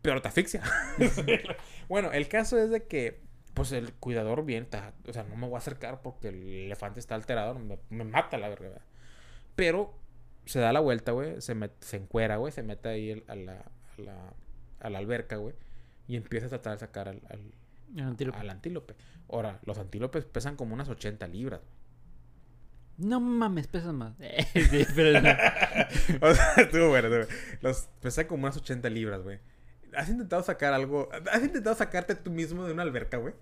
pero te asfixia. bueno, el caso es de que, pues el cuidador bien, está- o sea, no me voy a acercar porque el elefante está alterado, me, me mata la. ¿verdad? Pero se da la vuelta, güey, se, met- se encuera, güey, se mete ahí el- a, la, a, la, a la alberca, güey, y empieza a tratar de sacar al, al, El antílope. al antílope. Ahora, los antílopes pesan como unas 80 libras. No mames, pesan más. sí, pero no. O sea, estuvo bueno, estuvo bueno. Los pesan como unas 80 libras, güey. ¿Has intentado sacar algo? ¿Has intentado sacarte tú mismo de una alberca, güey?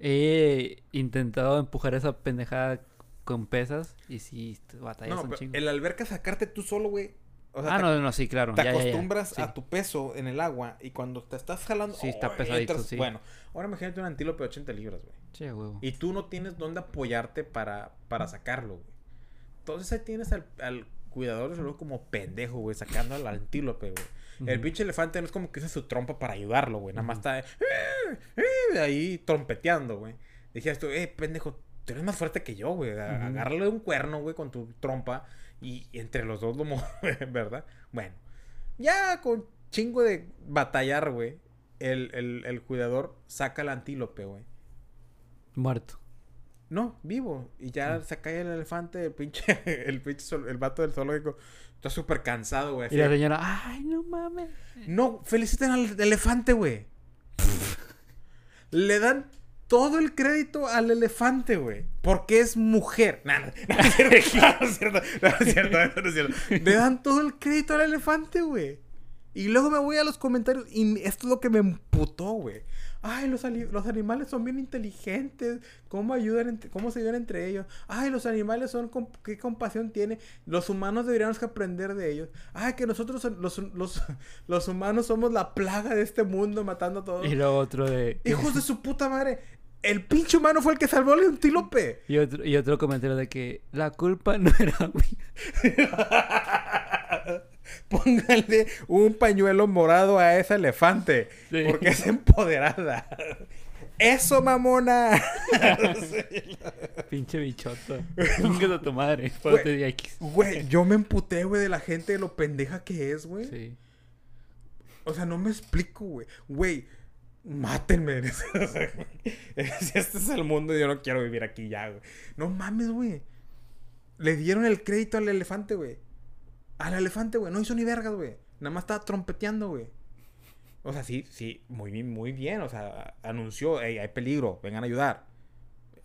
He intentado empujar esa pendejada con pesas y sí, batallas No, un chingo. en la alberca sacarte tú solo, güey. O sea, ah, te, no, no, sí, claro. te ya, ya, ya. acostumbras Sí. a tu peso en el agua y cuando te estás jalando... Sí, está ¡oh! pesadito, entras- sí. Bueno, ahora imagínate un antílope de 80 libras, güey. Sí, huevo. Y tú no tienes dónde apoyarte para, para sacarlo, güey. Entonces ahí tienes al, al cuidador de como pendejo, güey, sacando al antílope, güey. El pinche elefante no es como que usa su trompa para ayudarlo, güey. Nada más está eh, eh, ahí trompeteando, güey. Dije esto, eh, pendejo, tú eres más fuerte que yo, güey. Agárrale un cuerno, güey, con tu trompa. Y, entre los dos lo mueven, ¿verdad? Bueno. Ya con chingo de batallar, güey. El, el, el cuidador saca al antílope, güey. Muerto. No, vivo. Y ya Mm. se cae el elefante, el pinche, el pinche, sol- el vato del zoológico. Está súper cansado, güey. Y la señora, ay, no mames. No, feliciten al elefante, güey. Le dan todo el crédito al elefante, güey. Porque es mujer. No, no, no es cierto, no es cierto, no es cierto, no es cierto. Le dan todo el crédito al elefante, güey. Y luego me voy a los comentarios y esto es lo que me emputó, güey. Ay, los, los animales son bien inteligentes. ¿Cómo ayudan? ¿Cómo se ayudan entre ellos? Ay, los animales son... com- ¿Qué compasión tienen? Los humanos deberíamos que aprender de ellos. Ay, que nosotros los, los, los humanos somos la plaga de este mundo matando a todos. Y luego otro de... Hijos de su puta madre. El pinche humano fue el que salvó al antílope. Y otro, y otro comentario de que la culpa no era mía. Póngale un pañuelo morado a ese elefante. Sí. Porque es empoderada. Eso, mamona. Pinche bichota. Chingas a tu madre. Güey, yo me emputé, güey, de la gente de lo pendeja que es, güey. Sí. O sea, no me explico, güey. Güey, mátenme. Este es el mundo, yo no quiero vivir aquí ya, güey. No mames, güey. Le dieron el crédito al elefante, güey. Al elefante, güey. No hizo ni vergas, güey. Nada más estaba trompeteando, güey. O sea, sí, sí, muy bien, muy bien. O sea, anunció, hey, hay peligro, vengan a ayudar.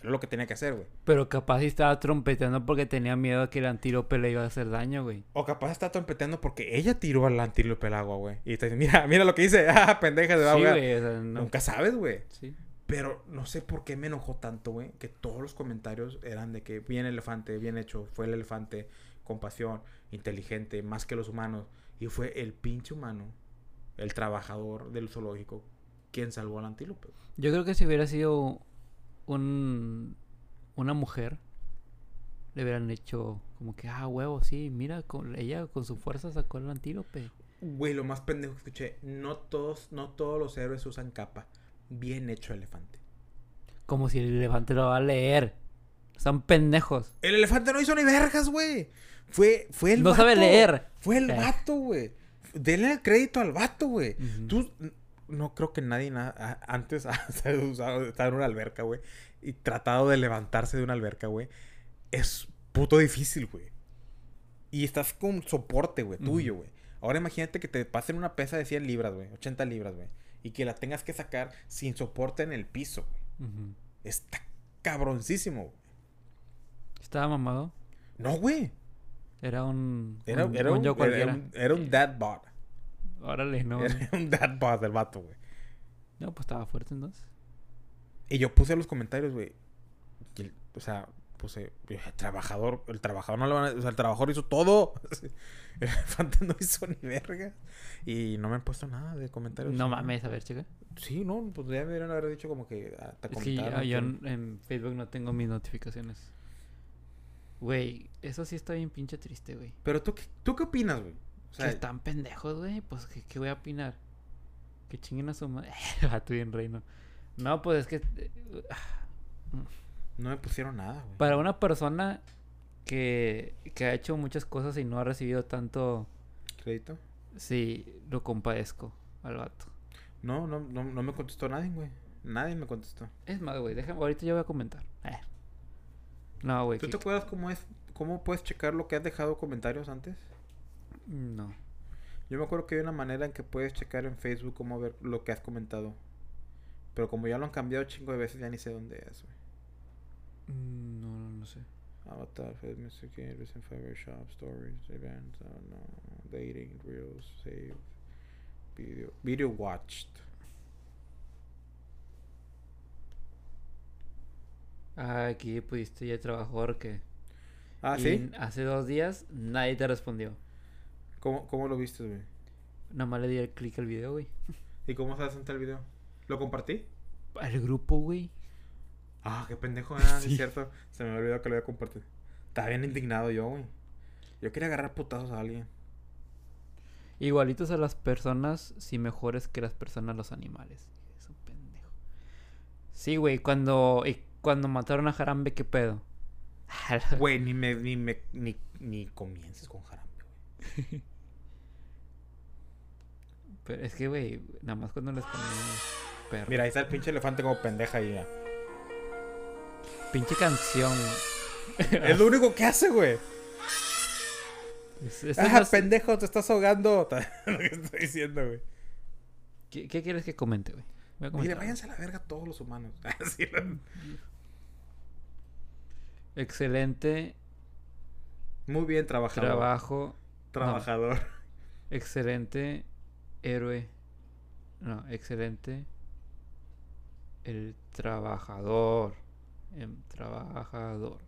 Era lo que tenía que hacer, güey. Pero capaz sí estaba trompeteando porque tenía miedo que el antílope le iba a hacer daño, güey. O capaz está trompeteando porque ella tiró al antílope al agua, güey. Y está diciendo, mira, mira lo que hice. Ah, pendeja, se va a Sí, ahogar". güey. O sea, no. Nunca sabes, güey. Sí. Pero no sé por qué me enojó tanto, güey. Que todos los comentarios eran de que bien elefante, bien hecho. Fue el elefante, compasión, inteligente, más que los humanos. Y fue el pinche humano, el trabajador del zoológico, quien salvó al antílope. Yo creo que si hubiera sido un, una mujer, le hubieran hecho como que, ah, huevo, sí, mira, con, ella con su fuerza sacó al antílope. Güey, lo más pendejo que escuché. No todos, no todos los héroes usan capa. Bien hecho elefante. Como si el elefante lo va a leer. Son pendejos. El elefante no hizo ni vergas, güey. Fue, fue el No sabe leer. Fue el Eh. vato, güey. Denle el crédito al vato, güey. Tú, no creo que nadie na- antes ha usado, estado en una alberca, güey. Y tratado de levantarse de una alberca, güey. Es puto difícil, güey. Y estás con soporte, güey, tuyo, güey. Ahora imagínate que te pasen una pesa de 100 libras, güey. 80 libras, güey. Y que la tengas que sacar sin soporte en el piso, güey. Está cabroncísimo, güey. Estaba mamado. No, güey. Era un. Era, un, era un un, yo era, cualquiera. un, era un dad bod. Órale, no. Era un dad bod del vato, güey. No, pues estaba fuerte entonces. Y yo puse los comentarios, güey. el- O sea, puse, el trabajador, el trabajador no lo van a, o sea, el trabajador hizo todo. El elefante no hizo ni verga. Y no me han puesto nada de comentarios. No mames, a ver, chica. Sí, no, pues ya me deberían haber dicho como que ah, te Es que yo en, en Facebook no tengo mis notificaciones. Güey, eso sí está bien pinche triste, güey. Pero tú, ¿tú qué opinas, güey? O sea, que están pendejos, güey. Pues, ¿qué, qué voy a opinar? Que chinguen a su madre. Vato bien reino. No, pues es que... eh, no me pusieron nada, güey. Para una persona que, que ha hecho muchas cosas y no ha recibido tanto... ¿Crédito? Sí, lo compadezco al vato. No, no, no, no me contestó nadie, güey. Nadie me contestó. Es más, güey, déjame... Ahorita yo voy a comentar. Eh. No, güey. ¿Tú te acuerdas cómo es, cómo puedes checar lo que has dejado comentarios antes? No. Yo me acuerdo que hay una manera en que puedes checar en Facebook cómo ver lo que has comentado. Pero como ya lo han cambiado chingo de veces, ya ni sé dónde es, güey. Mm, No, no, no sé. Avatar, Facebook, Music, Recent Favorite Shop, Stories, Events, I don't know, Dating, Reels, Save, Video, Video Watched. Ah, aquí pudiste ya trabajador que... Ah, ¿sí? Hace dos días nadie te respondió. ¿Cómo, cómo lo viste, güey? Nada más le di el clic al video, güey. ¿Y cómo se hace el video? ¿Lo compartí? Al grupo, güey. Ah, qué pendejo, ah, sí. Es cierto. Se me olvidó que lo había compartido. Estaba bien indignado yo, güey. Yo quería agarrar putazos a alguien. Igualitos a las personas, si mejores que las personas los animales. Es un pendejo. Sí, güey, cuando, y cuando mataron a Jarambe, ¿qué pedo? Güey, ni me, ni me, ni, ni comiences con Jarambe, güey. Pero es que, güey, nada más cuando les ponemos perro. Mira, ahí está el pinche elefante como pendeja ahí, ya. Pinche canción. Es lo único que hace, güey. Es- Ah, pendejo, te estás ahogando. lo que estoy diciendo, güey. ¿Qué, qué quieres que comente, güey? Mire, váyanse a la verga todos los humanos. ¿no? Excelente Muy bien trabajador. trabajo. Trabajador. Excelente héroe. No, excelente. El trabajador. El trabajador.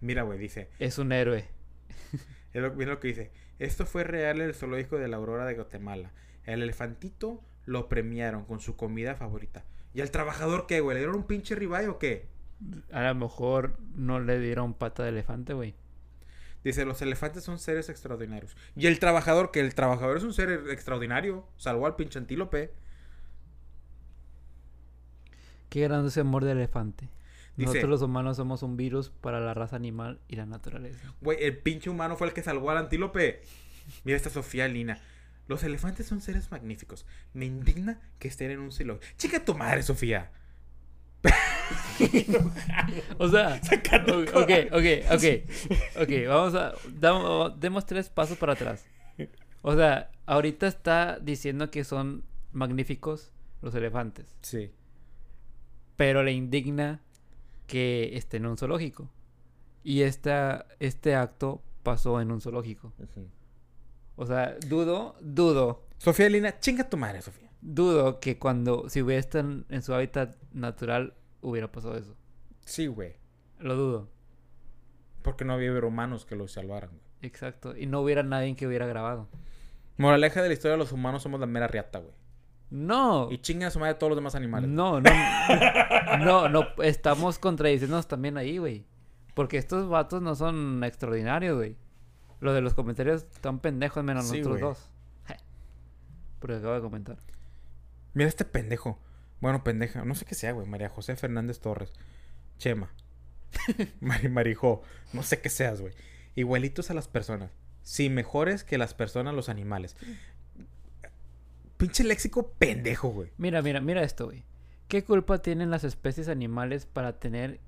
Mira, güey, dice. Es un héroe. Es lo, mira lo que dice. Esto fue real en el zoológico de la Aurora de Guatemala. El elefantito lo premiaron con su comida favorita. ¿Y al trabajador qué, güey? ¿Le dieron un pinche ribeye o qué? A lo mejor no le dieron pata de elefante, güey. Dice, los elefantes son seres extraordinarios. ¿Y el trabajador que El trabajador es un ser extraordinario. Salvó al pinche antílope. Qué grande ese amor de elefante. Dice- Nosotros los humanos somos un virus para la raza animal y la naturaleza. Güey, el pinche humano fue el que salvó al antílope. Mira esta Sofía Lina. Los elefantes son seres magníficos. Me indigna que estén en un zoológico. Chica tu madre, Sofía. O sea, ok, ok, ok, ok. Vamos a. damos- demos tres pasos para atrás. O sea, ahorita está diciendo que son magníficos los elefantes. Sí. Pero le indigna que esté en un zoológico. Y esta, este acto pasó en un zoológico. O sea, dudo, dudo, Sofía Lina, chinga tu madre, Sofía. dudo que cuando, si hubiera estado en, en su hábitat natural, hubiera pasado eso. Sí, güey. Lo dudo. Porque no había humanos que los salvaran, güey. Exacto. Y no hubiera nadie que hubiera grabado. Moraleja de la historia, los humanos somos la mera riata, güey. No. Y chingan a su madre todos los demás animales. No, no. No, no. Estamos contradiciéndonos también ahí, güey. Porque estos vatos no son extraordinarios, güey. Lo de los comentarios están pendejos menos Sí, nosotros güey. dos. Porque acabo de comentar. Mira este pendejo. Bueno, pendeja. No sé qué sea, güey. María José Fernández Torres. Chema. Mari Marijó. No sé qué seas, güey. Igualitos a las personas. Sí, mejores que las personas los animales. Pinche léxico pendejo, güey. Mira, mira, mira esto, güey. ¿Qué culpa tienen las especies animales para tener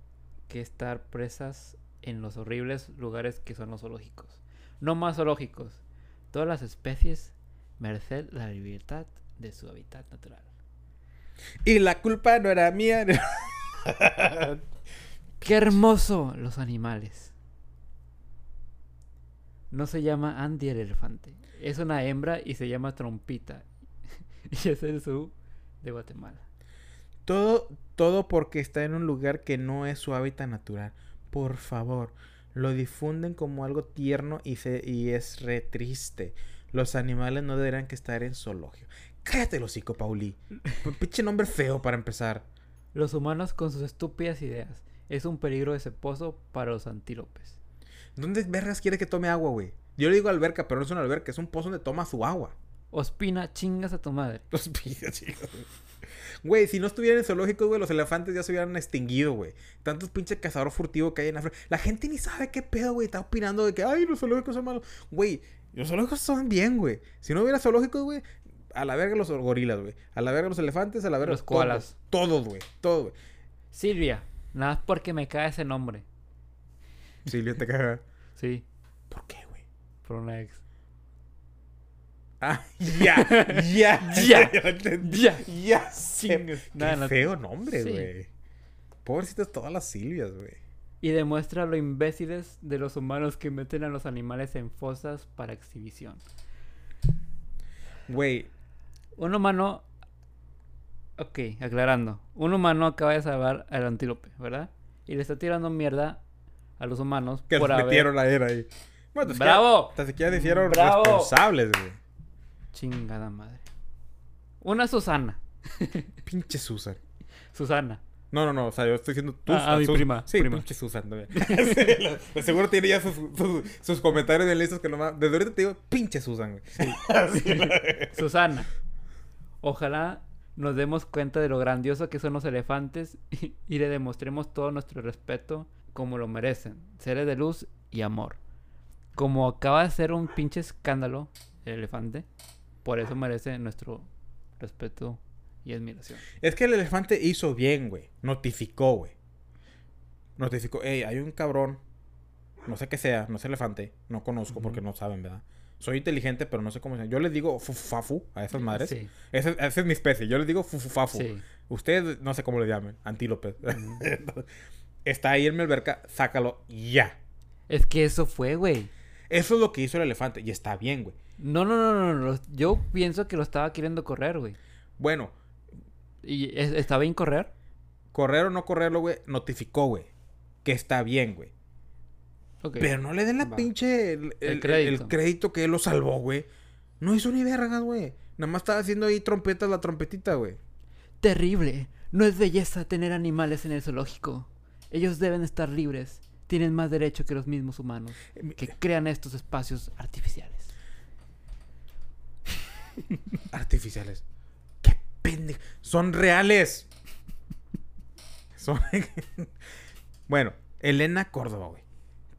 que estar presas en los horribles lugares que son los zoológicos? No más zoológicos. Todas las especies merced la libertad de su hábitat natural. Y la culpa no era mía. ¡Qué hermoso los animales! No se llama Andy el elefante. Es una hembra y se llama Trompita. y es el zoo de Guatemala. Todo, todo porque está en un lugar que no es su hábitat natural. Por favor, lo difunden como algo tierno y, se, y es re triste. Los animales no deberán que estar en zoológico. Cállate, hocico, Pauli. Pinche nombre feo para empezar. Los humanos con sus estúpidas ideas. Es un peligro ese pozo para los antílopes. ¿Dónde vergas quiere que tome agua, güey? Yo le digo alberca, pero no es una alberca, es un pozo donde toma su agua. Ospina, chingas a tu madre. Pillos, chicos. Güey, si no estuvieran en zoológicos, güey, los elefantes ya se hubieran extinguido, güey. Tantos pinches cazador furtivo que hay en África. La gente ni sabe qué pedo, güey. Está opinando de que, ay, los zoológicos son malos. Güey, los zoológicos son bien, güey. Si no hubiera zoológicos, güey, a la verga los gorilas, güey. A la verga los elefantes, a la verga Los koalas. Todos, todos, güey. Todos, güey. Silvia, nada más porque me cae ese nombre. Silvia te caga. Sí, ¿Por qué, güey? por una ex. Ah, ya, ya, Ya, ya. ya. Qué feo nombre, Sí. güey. Pobrecitas todas las Silvias, güey. Y demuestra lo imbéciles de los humanos que meten a los animales en fosas para exhibición. Güey, Un humano. Ok, aclarando. Un humano acaba de salvar al antílope, ¿verdad? Y le está tirando mierda a los humanos que por nos haber. metieron la era ahí. Bueno, ¡Bravo! Hasta siquiera hicieron ¡Bravo! responsables, güey. Chingada madre. Una Susana. Pinche Susan. Susana. No, no, no, o sea, yo estoy diciendo tú. Ah, ah, mi prima, Sí, prima. pinche Susan. Sí, seguro tiene ya sus, sus, sus comentarios bien listos que nomás. Desde ahorita te digo, pinche Susan, güey. Así, Susana. Ojalá nos demos cuenta de lo grandioso que son los elefantes y, y le demostremos todo nuestro respeto como lo merecen. Seres de luz y amor. Como acaba de ser un pinche escándalo el elefante, por eso merece nuestro respeto y admiración. Es que el elefante hizo bien, güey. Notificó, güey. notificó, hey, hay un cabrón, no sé qué sea, no sé elefante, no conozco porque no saben, ¿verdad? Soy inteligente, pero no sé cómo se llama. Yo les digo fufafu a esas madres. Sí. Esa, esa es mi especie. Yo les digo fufufafu. Sí. Ustedes no sé cómo le llamen. Antílope. Está ahí en mi alberca. Sácalo ya. Es que eso fue, güey. Eso es lo que hizo el elefante. Y está bien, güey. No, no, no, no, no. Yo pienso que lo estaba queriendo correr, güey. Bueno, ¿Y es- está bien correr? correr o no correrlo, güey, notificó, güey. Que está bien, güey. Pero no le den la Va. pinche. El, el- el- crédito. el crédito que él lo salvó, güey. No hizo ni vergas, güey. Nada más estaba haciendo ahí trompetas la trompetita, güey. Terrible. No es belleza tener animales en el zoológico. Ellos deben estar libres. Tienen más derecho que los mismos humanos, Eh, que crean estos espacios artificiales. Artificiales. Qué pendejo. Son reales. Son. bueno, Elena Córdoba, güey.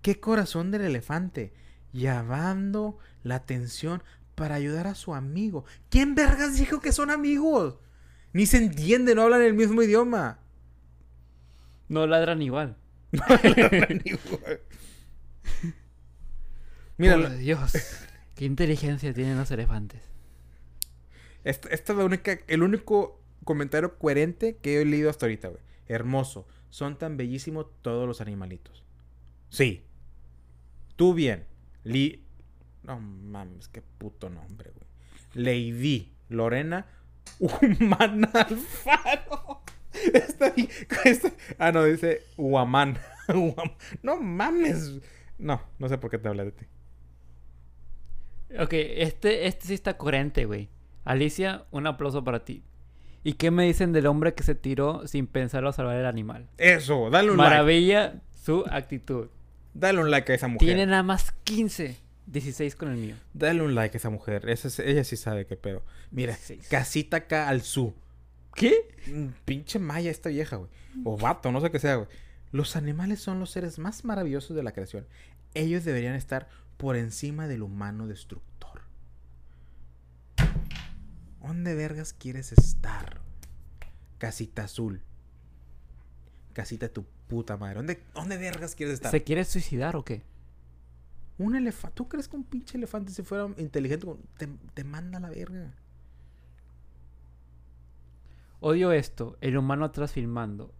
Qué corazón del elefante. Llamando la atención para ayudar a su amigo. ¿Quién vergas dijo que son amigos? Ni se entiende, no hablan el mismo idioma. No ladran igual. Mira, Por la- Dios. Qué inteligencia tienen los elefantes. esta, esta es la única, el único comentario coherente que he leído hasta ahorita, güey. Hermoso. Son tan bellísimos todos los animalitos. Sí. Tú bien. Li... No mames, qué puto nombre, güey. Lady Lorena Human Alfaro. Ah, no, dice Huaman. Huam- No mames. No, no sé por qué te hablé de ti. Ok, este, este sí está coherente, güey. Alicia, un aplauso para ti. ¿Y qué me dicen del hombre que se tiró sin pensarlo a salvar el animal? Eso, dale un like. Maravilla su actitud. Dale un like a esa mujer. Tiene nada más 15. 16 con el mío. Dale un like a esa mujer. Esa es- ella sí sabe qué pedo. Mira, 16. casita acá al su. ¿Qué? Mm, Pinche maya esta vieja, güey. O vato, no sé qué sea, güey. Los animales son los seres más maravillosos de la creación. Ellos deberían estar por encima del humano destructor. ¿Dónde vergas quieres estar? Casita azul. Casita tu puta madre. ¿Dónde, dónde vergas quieres estar? ¿Se quiere suicidar o qué? Un elefante. ¿Tú crees que un pinche elefante si fuera inteligente te, te manda a la verga? Odio esto, el humano atrás filmando.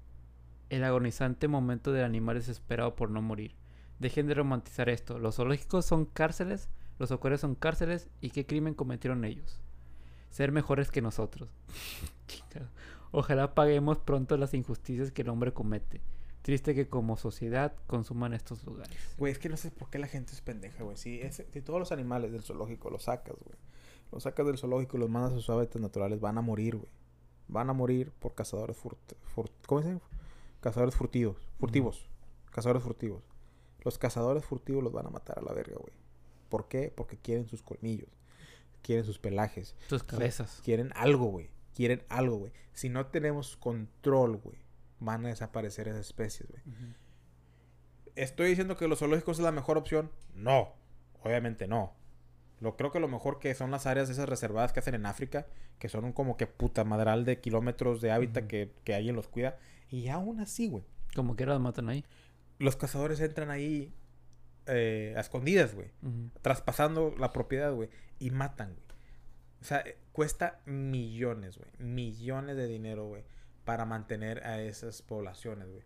El agonizante momento del animal desesperado por no morir. Dejen de romantizar esto. Los zoológicos son cárceles, los acuarios son cárceles y qué crimen cometieron ellos. Ser mejores que nosotros. Ojalá paguemos pronto las injusticias que el hombre comete. Triste que como sociedad consuman estos lugares. Güey, es que no sé por qué la gente es pendeja, güey. Si, ese- si todos los animales del zoológico los sacas, güey. Los sacas del zoológico y los mandas a sus hábitats naturales, van a morir, güey. Van a morir por cazadores furt, furt- ¿Cómo se? Cazadores furtivos. Furtivos. Cazadores furtivos. Los cazadores furtivos los van a matar a la verga, güey. ¿Por qué? Porque quieren sus colmillos. Quieren sus pelajes. Sus cabezas. Quieren algo, güey. Quieren algo, güey. Si no tenemos control, güey, van a desaparecer esas especies, güey. ¿Estoy diciendo que los zoológicos es la mejor opción? No, obviamente no. Lo creo que lo mejor que son las áreas esas reservadas que hacen en África, que son un como que puta madral de kilómetros de hábitat que, que alguien los cuida. Y aún así, güey. Como que los matan ahí. Los cazadores entran ahí eh, a escondidas, güey. Traspasando la propiedad, güey. Y matan, güey. O sea, eh, cuesta millones, güey. Millones de dinero, güey. Para mantener a esas poblaciones, güey.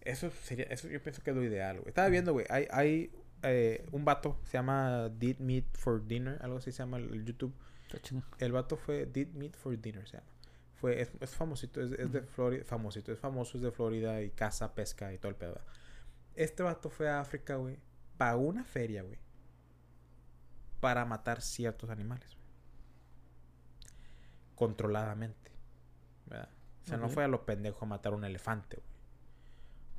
Eso sería, eso yo pienso que es lo ideal, güey. Estaba viendo, güey. Hay, hay eh, un vato, se llama Did Meat for Dinner, algo así se llama el, el YouTube. El vato fue Did Meat for Dinner, se llama. Fue, es, es famosito, es, es de Florida, famosito, es famoso, es de Florida y caza, pesca y todo el pedo. ¿verdad? Este vato fue a África, güey. Pagó una feria, güey. Para matar ciertos animales, güey. Controladamente. ¿verdad? O sea, no fue a lo pendejo a matar un elefante, güey.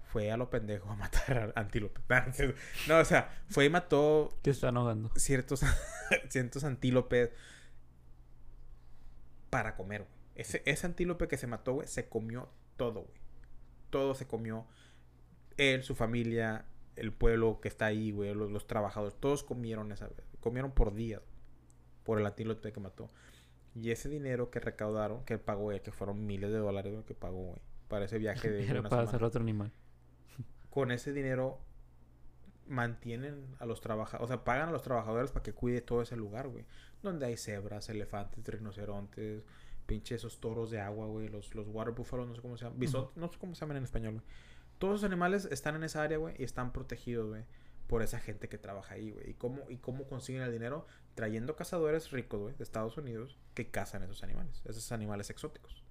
Fue a lo pendejo a matar a antílope. No, o sea, fue y mató Que están ahogando. ciertos, ciertos antílopes para comer, güey. Ese, ese antílope que se mató, güey, se comió todo, güey. Todo se comió. Él, su familia, el pueblo que está ahí, güey, los, los trabajadores, todos comieron esa vez. Comieron por días por el antílope que mató. Y ese dinero que recaudaron, que pagó él, que fueron miles de dólares, güey, que pagó, güey, para ese viaje de Era una para semana. hacer otro animal. con ese dinero mantienen a los trabajadores, o sea, pagan a los trabajadores para que cuide todo ese lugar, güey. Donde hay cebras, elefantes, rinocerontes, pinche esos toros de agua, güey, los, los water buffalo, no sé cómo se llaman, bisontes, no sé cómo se llaman en español, güey. Todos esos animales están en esa área, güey, y están protegidos, güey, por esa gente que trabaja ahí, güey. ¿Y cómo, ¿Y cómo consiguen el dinero? Trayendo cazadores ricos, güey, de Estados Unidos, que cazan esos animales, esos animales exóticos.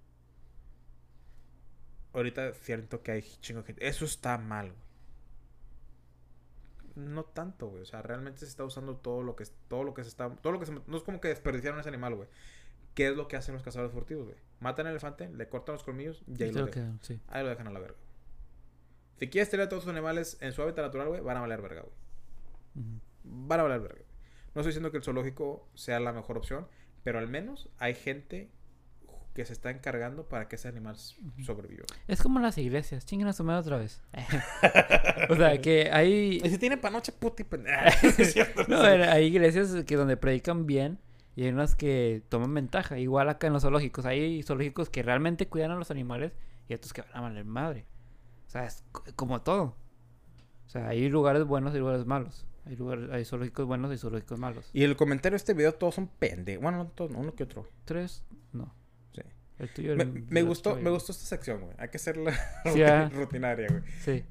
Ahorita siento que hay chingo de gente. Eso está mal, güey no tanto, güey. O sea, realmente se está usando todo lo que todo lo que se está todo lo que se, no es como que desperdiciaron ese animal, güey. ¿Qué es lo que hacen los cazadores furtivos, güey? Matan al elefante, le cortan los colmillos y ahí lo, dejan. sí. Ahí lo dejan a la verga. Si quieres tener a todos sus animales en su hábitat natural, güey, van a valer verga, güey. Van a valer verga. No estoy diciendo que el zoológico sea la mejor opción, pero al menos hay gente que se está encargando para que ese animal sobreviva. Es como las iglesias, chinguen a su madre otra vez. o sea, que hay... Y si tiene panoche, puta y no, hay iglesias que donde predican bien y hay unas que toman ventaja. Igual acá en los zoológicos. Hay zoológicos que realmente cuidan a los animales y otros que van a valer madre. O sea, es como todo. O sea, hay lugares buenos y lugares malos. Hay, lugares, hay zoológicos buenos y zoológicos malos. Y el comentario de este video todos son pendejos. Bueno, no todos, uno que otro. Tres, no me, gustó, me gustó esta sección, güey. Hay que hacerla ah. rutinaria, güey. Sí.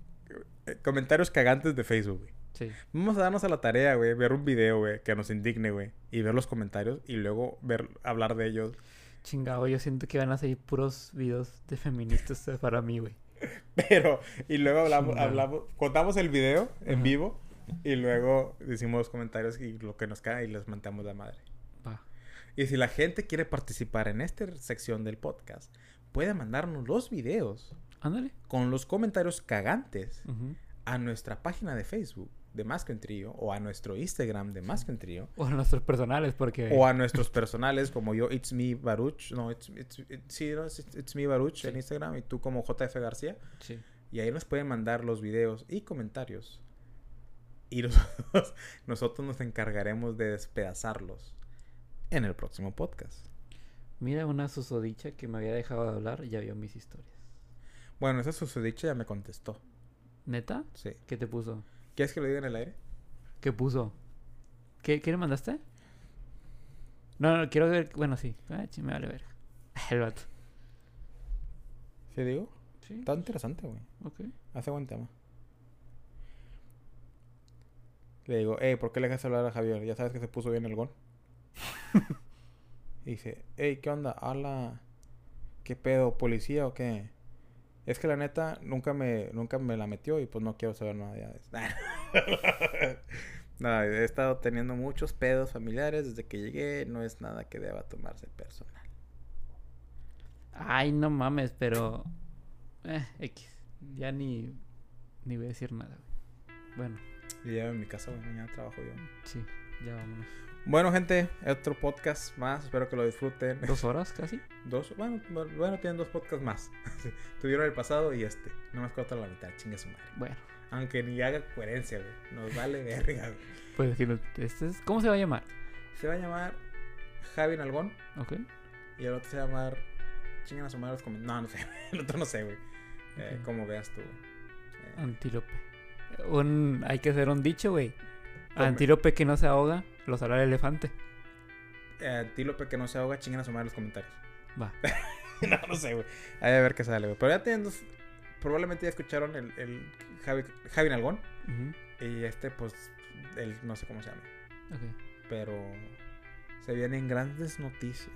Eh, comentarios cagantes de Facebook, güey. Sí. Vamos a darnos a la tarea, güey, ver un video, güey, que nos indigne, güey, y ver los comentarios y luego ver hablar de ellos. Chingado, yo siento que van a salir puros videos de feministas para mí, güey. Pero, y luego hablamos, hablamos, contamos el video en vivo y luego decimos los comentarios y lo que nos cae y les mantamos la madre. Y si la gente quiere participar en esta sección del podcast, puede mandarnos los videos. Ándale. Con los comentarios cagantes a nuestra página de Facebook de Más que un Trío o a nuestro Instagram de Más que un Trío. O a nuestros personales, porque... O a nuestros personales como yo, It's Me Baruch. No, it's, it's, sí, it's, Me Baruch en Instagram y tú como JF García. Sí. Y ahí nos pueden mandar los videos y comentarios. Y nosotros, nosotros nos encargaremos de despedazarlos en el próximo podcast. Mira, una susodicha que me había dejado de hablar ya vio mis historias. Bueno, esa susodicha ya me contestó. ¿Neta? Sí. ¿Qué te puso? ¿Quieres que lo diga en el aire? ¿Qué puso? ¿Qué, ¿qué le mandaste? No, no, quiero ver. Bueno, sí. Ay, me vale ver. El vato. ¿Sí digo? Sí. Está interesante, güey. Ok. Hace buen tema. Le digo, hey, ¿por qué le dejas hablar a Javier? Ya sabes que se puso bien el gol. y dice, hey, ¿qué onda? Hola. ¿Qué pedo? ¿Policía o qué? Es que la neta nunca me, nunca me la metió y pues no quiero saber nada de eso. nada, he estado teniendo muchos pedos familiares desde que llegué. No es nada que deba tomarse personal. Ay, no mames, pero... Eh, X. Ya ni, ni voy a decir nada, Bueno. Y ya en mi casa, mañana trabajo yo. Sí, ya vámonos. Bueno, gente, otro podcast más. Espero que lo disfruten. ¿Dos horas casi? Dos, bueno, bueno tienen dos podcasts más. Tuvieron el pasado y este. No me corta la mitad, chingue su madre. Bueno. Aunque ni haga coherencia, güey. Nos vale verga, güey. Pues este es, ¿cómo se va a llamar? Se va a llamar Javi Nalgón. Ok. Y el otro se va a llamar. Chingan a su madre los No, no sé. El otro no sé, güey. Eh, como veas tú, güey. Eh. Antílope. Un, hay que hacer un dicho, güey. Antílope que no se ahoga los hará el elefante. Eh, antílope que no se ahoga, chinguen a sumar en los comentarios. Va. no, no sé, güey. A ver qué sale, güey. Pero ya tienen dos. Probablemente ya escucharon el, el Javi, Javi Nalgón. Y este, pues, él no sé cómo se llama. Ok. Pero se vienen grandes noticias.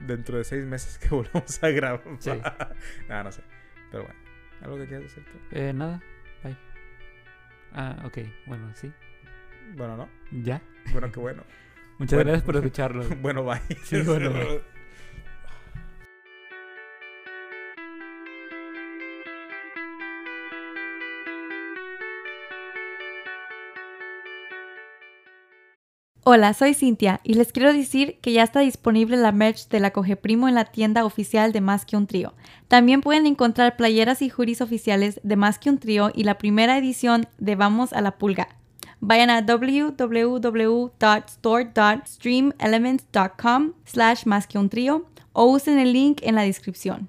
dentro de seis meses que volvamos a grabar. Sí. no, no sé. Pero bueno. ¿Algo que quieras decir Eh, nada. Ah, ok. Bueno, sí. Bueno, ¿no? Ya. Bueno, qué bueno. Muchas gracias por escucharlo. bueno, bye. Sí, bueno, bye. Hola, soy Cintia y les quiero decir que ya está disponible la merch de la Coge Primo en la tienda oficial de Más que un Trío. También pueden encontrar playeras y juris oficiales de Más que un Trío y la primera edición de Vamos a la Pulga. Vayan a www.store.streamelements.com slash más que un trío o usen el link en la descripción.